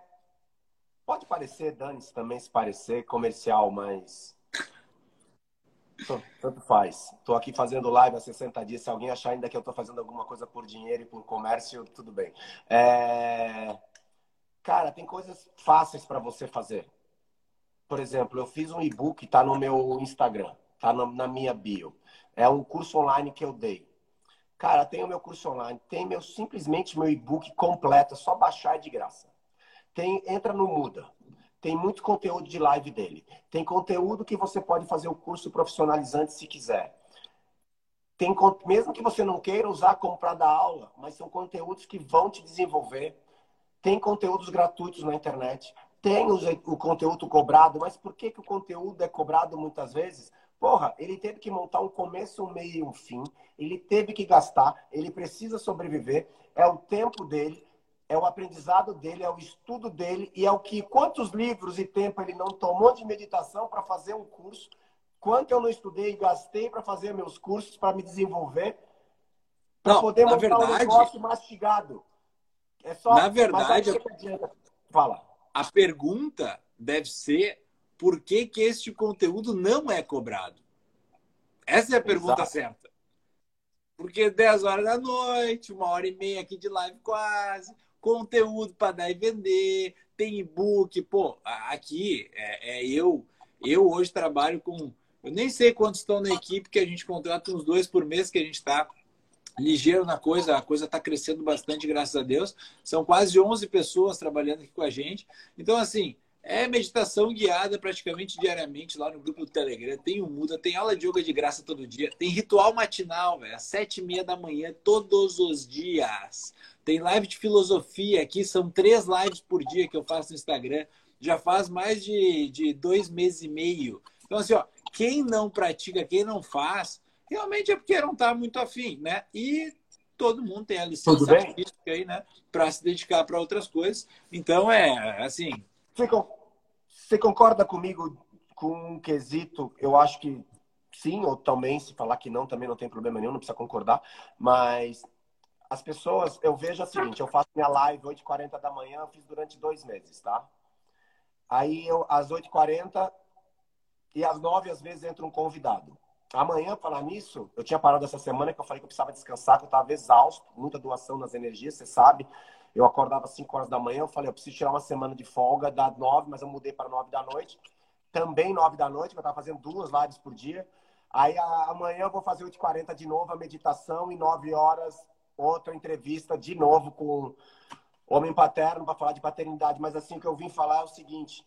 Pode parecer, Dani, também se parecer comercial, mas tanto faz. Estou aqui fazendo live há 60 dias. Se alguém achar ainda que eu estou fazendo alguma coisa por dinheiro e por comércio, tudo bem. É... Cara, tem coisas fáceis para você fazer. Por exemplo, eu fiz um e-book, está no meu Instagram, está na minha bio. É um curso online que eu dei. Cara, tem o meu curso online, tem meu simplesmente meu e-book completo, é só baixar de graça. Tem, entra no Muda. Tem muito conteúdo de live dele. Tem conteúdo que você pode fazer o curso profissionalizante se quiser. Tem, mesmo que você não queira usar como para dar aula, mas são conteúdos que vão te desenvolver. Tem conteúdos gratuitos na internet. Tem o, o conteúdo cobrado, mas por que, que o conteúdo é cobrado muitas vezes? Porra, ele teve que montar um começo, um meio e um fim. Ele teve que gastar, ele precisa sobreviver. É o tempo dele é o aprendizado dele, é o estudo dele e é o que quantos livros e tempo ele não tomou de meditação para fazer um curso, quanto eu não estudei e gastei para fazer meus cursos, para me desenvolver, para poder montar verdade, um negócio mastigado. É só, na verdade, fala. A pergunta deve ser por que, que este conteúdo não é cobrado? Essa é a pergunta Exato. certa. Porque 10 horas da noite, uma hora e meia aqui de live quase, conteúdo para dar e vender, tem e-book. Pô, aqui é, é, eu, eu hoje trabalho com. Eu nem sei quantos estão na equipe, que a gente contrata uns dois por mês que a gente está ligeiro na coisa, a coisa está crescendo bastante, graças a Deus. São quase 11 pessoas trabalhando aqui com a gente. Então, assim, é meditação guiada praticamente diariamente lá no grupo do Telegram. Tem o Muda, tem aula de yoga de graça todo dia, tem ritual matinal, velho, às sete e meia da manhã, todos os dias. Tem live de filosofia aqui, são três lives por dia que eu faço no Instagram. Já faz mais de, de dois meses e meio. Então, assim, ó, quem não pratica, quem não faz, realmente é porque não está muito afim, né? E todo mundo tem a licença artística aí, né? Para se dedicar para outras coisas. Então, é assim. Você, você concorda comigo com um quesito? Eu acho que sim, ou também, se falar que não, também não tem problema nenhum, não precisa concordar. Mas as pessoas, eu vejo o seguinte, eu faço minha live 8h40 da manhã, eu fiz durante dois meses, tá? Aí eu, às 8h40 e às 9 às vezes entra um convidado. Amanhã, falar nisso, eu tinha parado essa semana que eu falei que eu precisava descansar, que eu estava exausto, muita doação nas energias, você sabe. Eu acordava às 5 horas da manhã, eu falei, eu preciso tirar uma semana de folga da 9, mas eu mudei para 9 da noite. Também 9 da noite, eu estava fazendo duas lives por dia. Aí amanhã eu vou fazer 8h40 de novo a meditação e 9 horas outra entrevista de novo com homem paterno para falar de paternidade. Mas assim, o que eu vim falar é o seguinte: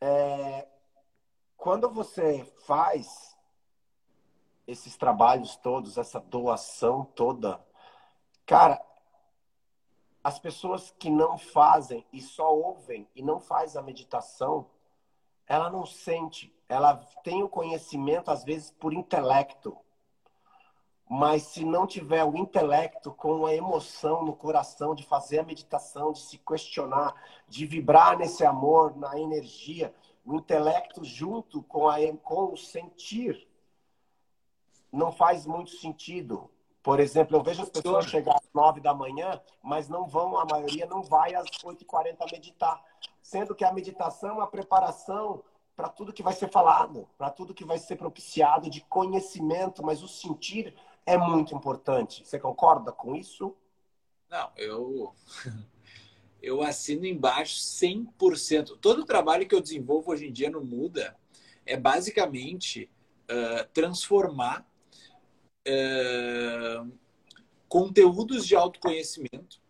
é, quando você faz esses trabalhos todos, essa doação toda, cara, as pessoas que não fazem e só ouvem e não faz a meditação, ela não sente, ela tem o conhecimento às vezes por intelecto. Mas se não tiver o intelecto com a emoção no coração de fazer a meditação, de se questionar, de vibrar nesse amor, na energia, o intelecto junto com, a, com o sentir, não faz muito sentido. Por exemplo, eu vejo as pessoas chegarem 9 da manhã, mas não vão, a maioria não vai às 8h40 meditar. Sendo que a meditação é preparação para tudo que vai ser falado, para tudo que vai ser propiciado de conhecimento, mas o sentir é muito importante. Você concorda com isso? Não, eu eu assino embaixo 100%. Todo o trabalho que eu desenvolvo hoje em dia no Muda é basicamente uh, transformar uh, conteúdos de autoconhecimento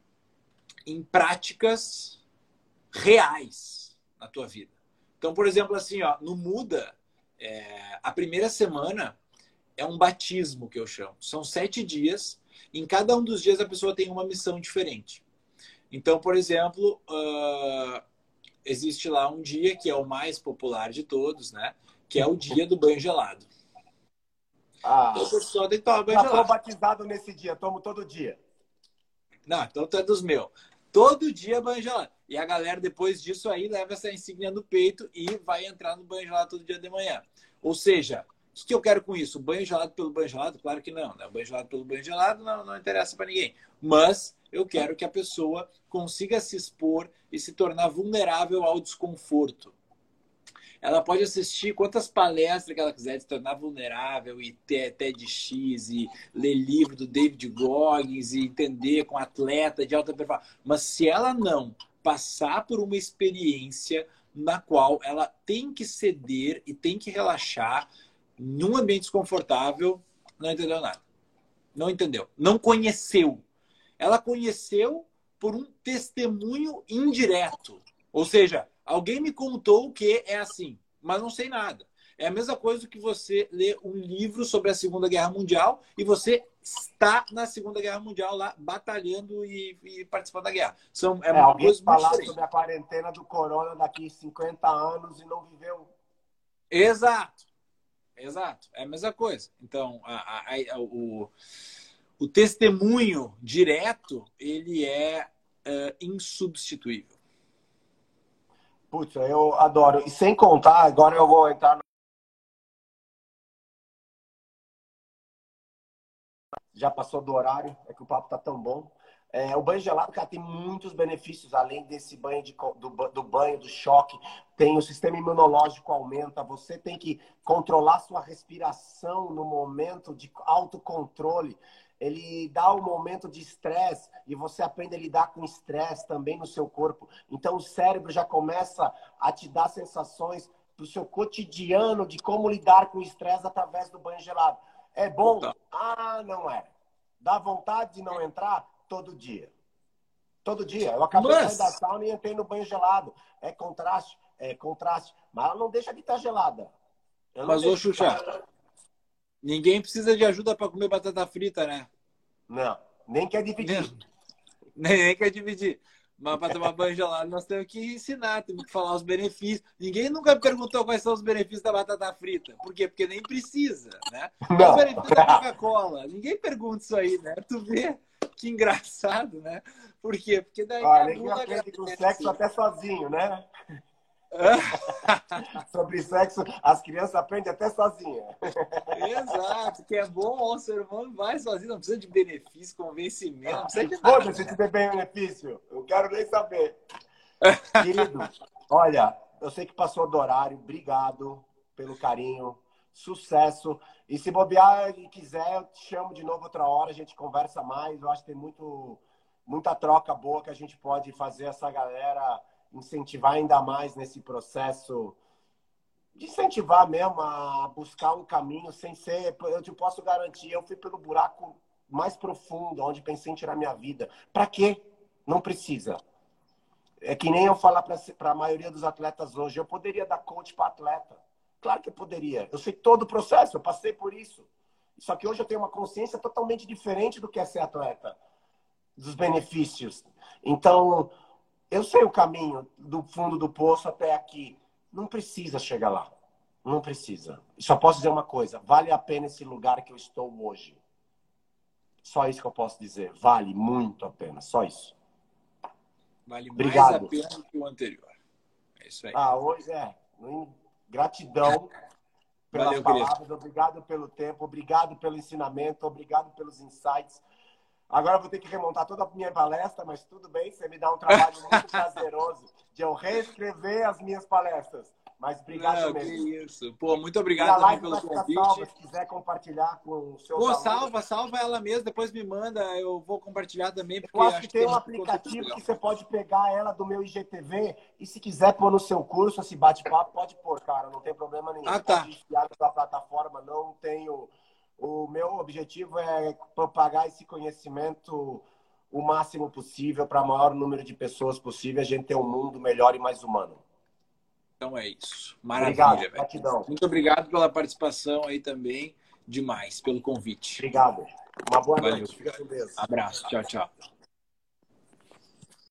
em práticas reais na tua vida. Então, por exemplo, assim, ó, no Muda, é, a primeira semana é um batismo que eu chamo. São sete dias. Em cada um dos dias a pessoa tem uma missão diferente. Então, por exemplo, uh, existe lá um dia que é o mais popular de todos, né? Que é o dia do banho gelado. Ah, então, a pessoa tem que tomar banho já gelado. batizado nesse dia, tomo todo dia. Não, então tu é dos meus. Todo dia banho gelado. E a galera, depois disso aí, leva essa insígnia no peito e vai entrar no banho gelado todo dia de manhã. Ou seja, o que eu quero com isso? Banho gelado pelo banho gelado? Claro que não. Né? Banho gelado pelo banho gelado não, não interessa para ninguém. Mas eu quero que a pessoa consiga se expor e se tornar vulnerável ao desconforto. Ela pode assistir quantas palestras que ela quiser, se tornar vulnerável e ter TEDx e ler livro do David Goggins e entender com atleta de alta performance. Mas se ela não passar por uma experiência na qual ela tem que ceder e tem que relaxar num ambiente desconfortável, não entendeu nada. Não entendeu. Não conheceu. Ela conheceu por um testemunho indireto. Ou seja, alguém me contou que é assim, mas não sei nada. É a mesma coisa que você ler um livro sobre a Segunda Guerra Mundial e você está na Segunda Guerra Mundial lá batalhando e, e participando da guerra. São, é, é alguém falar sobre a quarentena do corona daqui 50 anos e não viveu. Exato. Exato. É a mesma coisa. Então, a, a, a, o, o testemunho direto, ele é uh, insubstituível. Putz, eu adoro. E sem contar, agora eu vou entrar já passou do horário, é que o papo tá tão bom. É, o banho gelado, cara, tem muitos benefícios, além desse banho de, do, do, banho, do choque. Tem o sistema imunológico aumenta, você tem que controlar sua respiração no momento de autocontrole. Ele dá um momento de estresse e você aprende a lidar com estresse também no seu corpo. Então o cérebro já começa a te dar sensações do seu cotidiano de como lidar com estresse através do banho gelado. É bom? Ah, não é. Dá vontade de não entrar todo dia. Todo dia. Eu acabei Mas... de sair da sauna e entrei no banho gelado. É contraste, é contraste. Mas ela não deixa de estar gelada. Mas, ô Xuxa, ninguém precisa de ajuda para comer batata frita, né? Não, nem quer dividir. Nem, nem quer dividir. Mas para tomar banho gelado, nós temos que ensinar, temos que falar os benefícios. Ninguém nunca perguntou quais são os benefícios da batata frita. Por quê? Porque nem precisa, né? Não. Os benefícios da Coca-Cola. Ninguém pergunta isso aí, né? Tu vê que engraçado, né? Por quê? Porque daí Olha, bunda aprende com sexo até sozinho, né? Sobre sexo, as crianças aprendem até sozinhas. Exato, que é bom, o ser humano vai sozinho, não precisa de benefício, convencimento, não precisa de nada. Foda-se se tem benefício, eu quero nem saber. Querido, olha, eu sei que passou do horário, obrigado pelo carinho, sucesso. E se bobear e quiser, eu te chamo de novo outra hora, a gente conversa mais. Eu acho que tem muito, muita troca boa que a gente pode fazer essa galera incentivar ainda mais nesse processo de incentivar mesmo a buscar um caminho sem ser. Eu te posso garantir, eu fui pelo buraco mais profundo, onde pensei em tirar minha vida. Para quê? Não precisa. É que nem eu falar para a maioria dos atletas hoje, eu poderia dar coach para atleta. Claro que eu poderia. Eu sei todo o processo, eu passei por isso. Só que hoje eu tenho uma consciência totalmente diferente do que é ser atleta, dos benefícios. Então, eu sei o caminho do fundo do poço até aqui. Não precisa chegar lá. Não precisa. Só posso dizer uma coisa: vale a pena esse lugar que eu estou hoje. Só isso que eu posso dizer. Vale muito a pena. Só isso. Vale Obrigado. mais a pena que o anterior. É isso aí. Ah, hoje é. Gratidão pelas Valeu, palavras. Querido. Obrigado pelo tempo. Obrigado pelo ensinamento. Obrigado pelos insights. Agora vou ter que remontar toda a minha palestra, mas tudo bem, você me dá um trabalho muito prazeroso de eu reescrever as minhas palestras. Mas obrigado Não, mesmo. Que isso. Pô, muito obrigado também pelo convite. Salva, se quiser compartilhar com o seu Pô, salva, salva ela mesmo, depois me manda, eu vou compartilhar também. Porque eu acho, acho que tem um aplicativo que você pode pegar ela do meu IGTV e se quiser pôr no seu curso, esse bate-papo, pode pôr, cara, não tem problema nenhum. Ah, tá. Pode enfiar na plataforma, não tenho o meu objetivo é propagar esse conhecimento o máximo possível para o maior número de pessoas possível, a gente ter um mundo melhor e mais humano. Então é isso. Maravilha, obrigado, gratidão. Muito obrigado pela participação aí também. Demais, pelo convite. Obrigado. Uma boa Valeu. noite. Fica com Deus. Abraço. Tchau, tchau.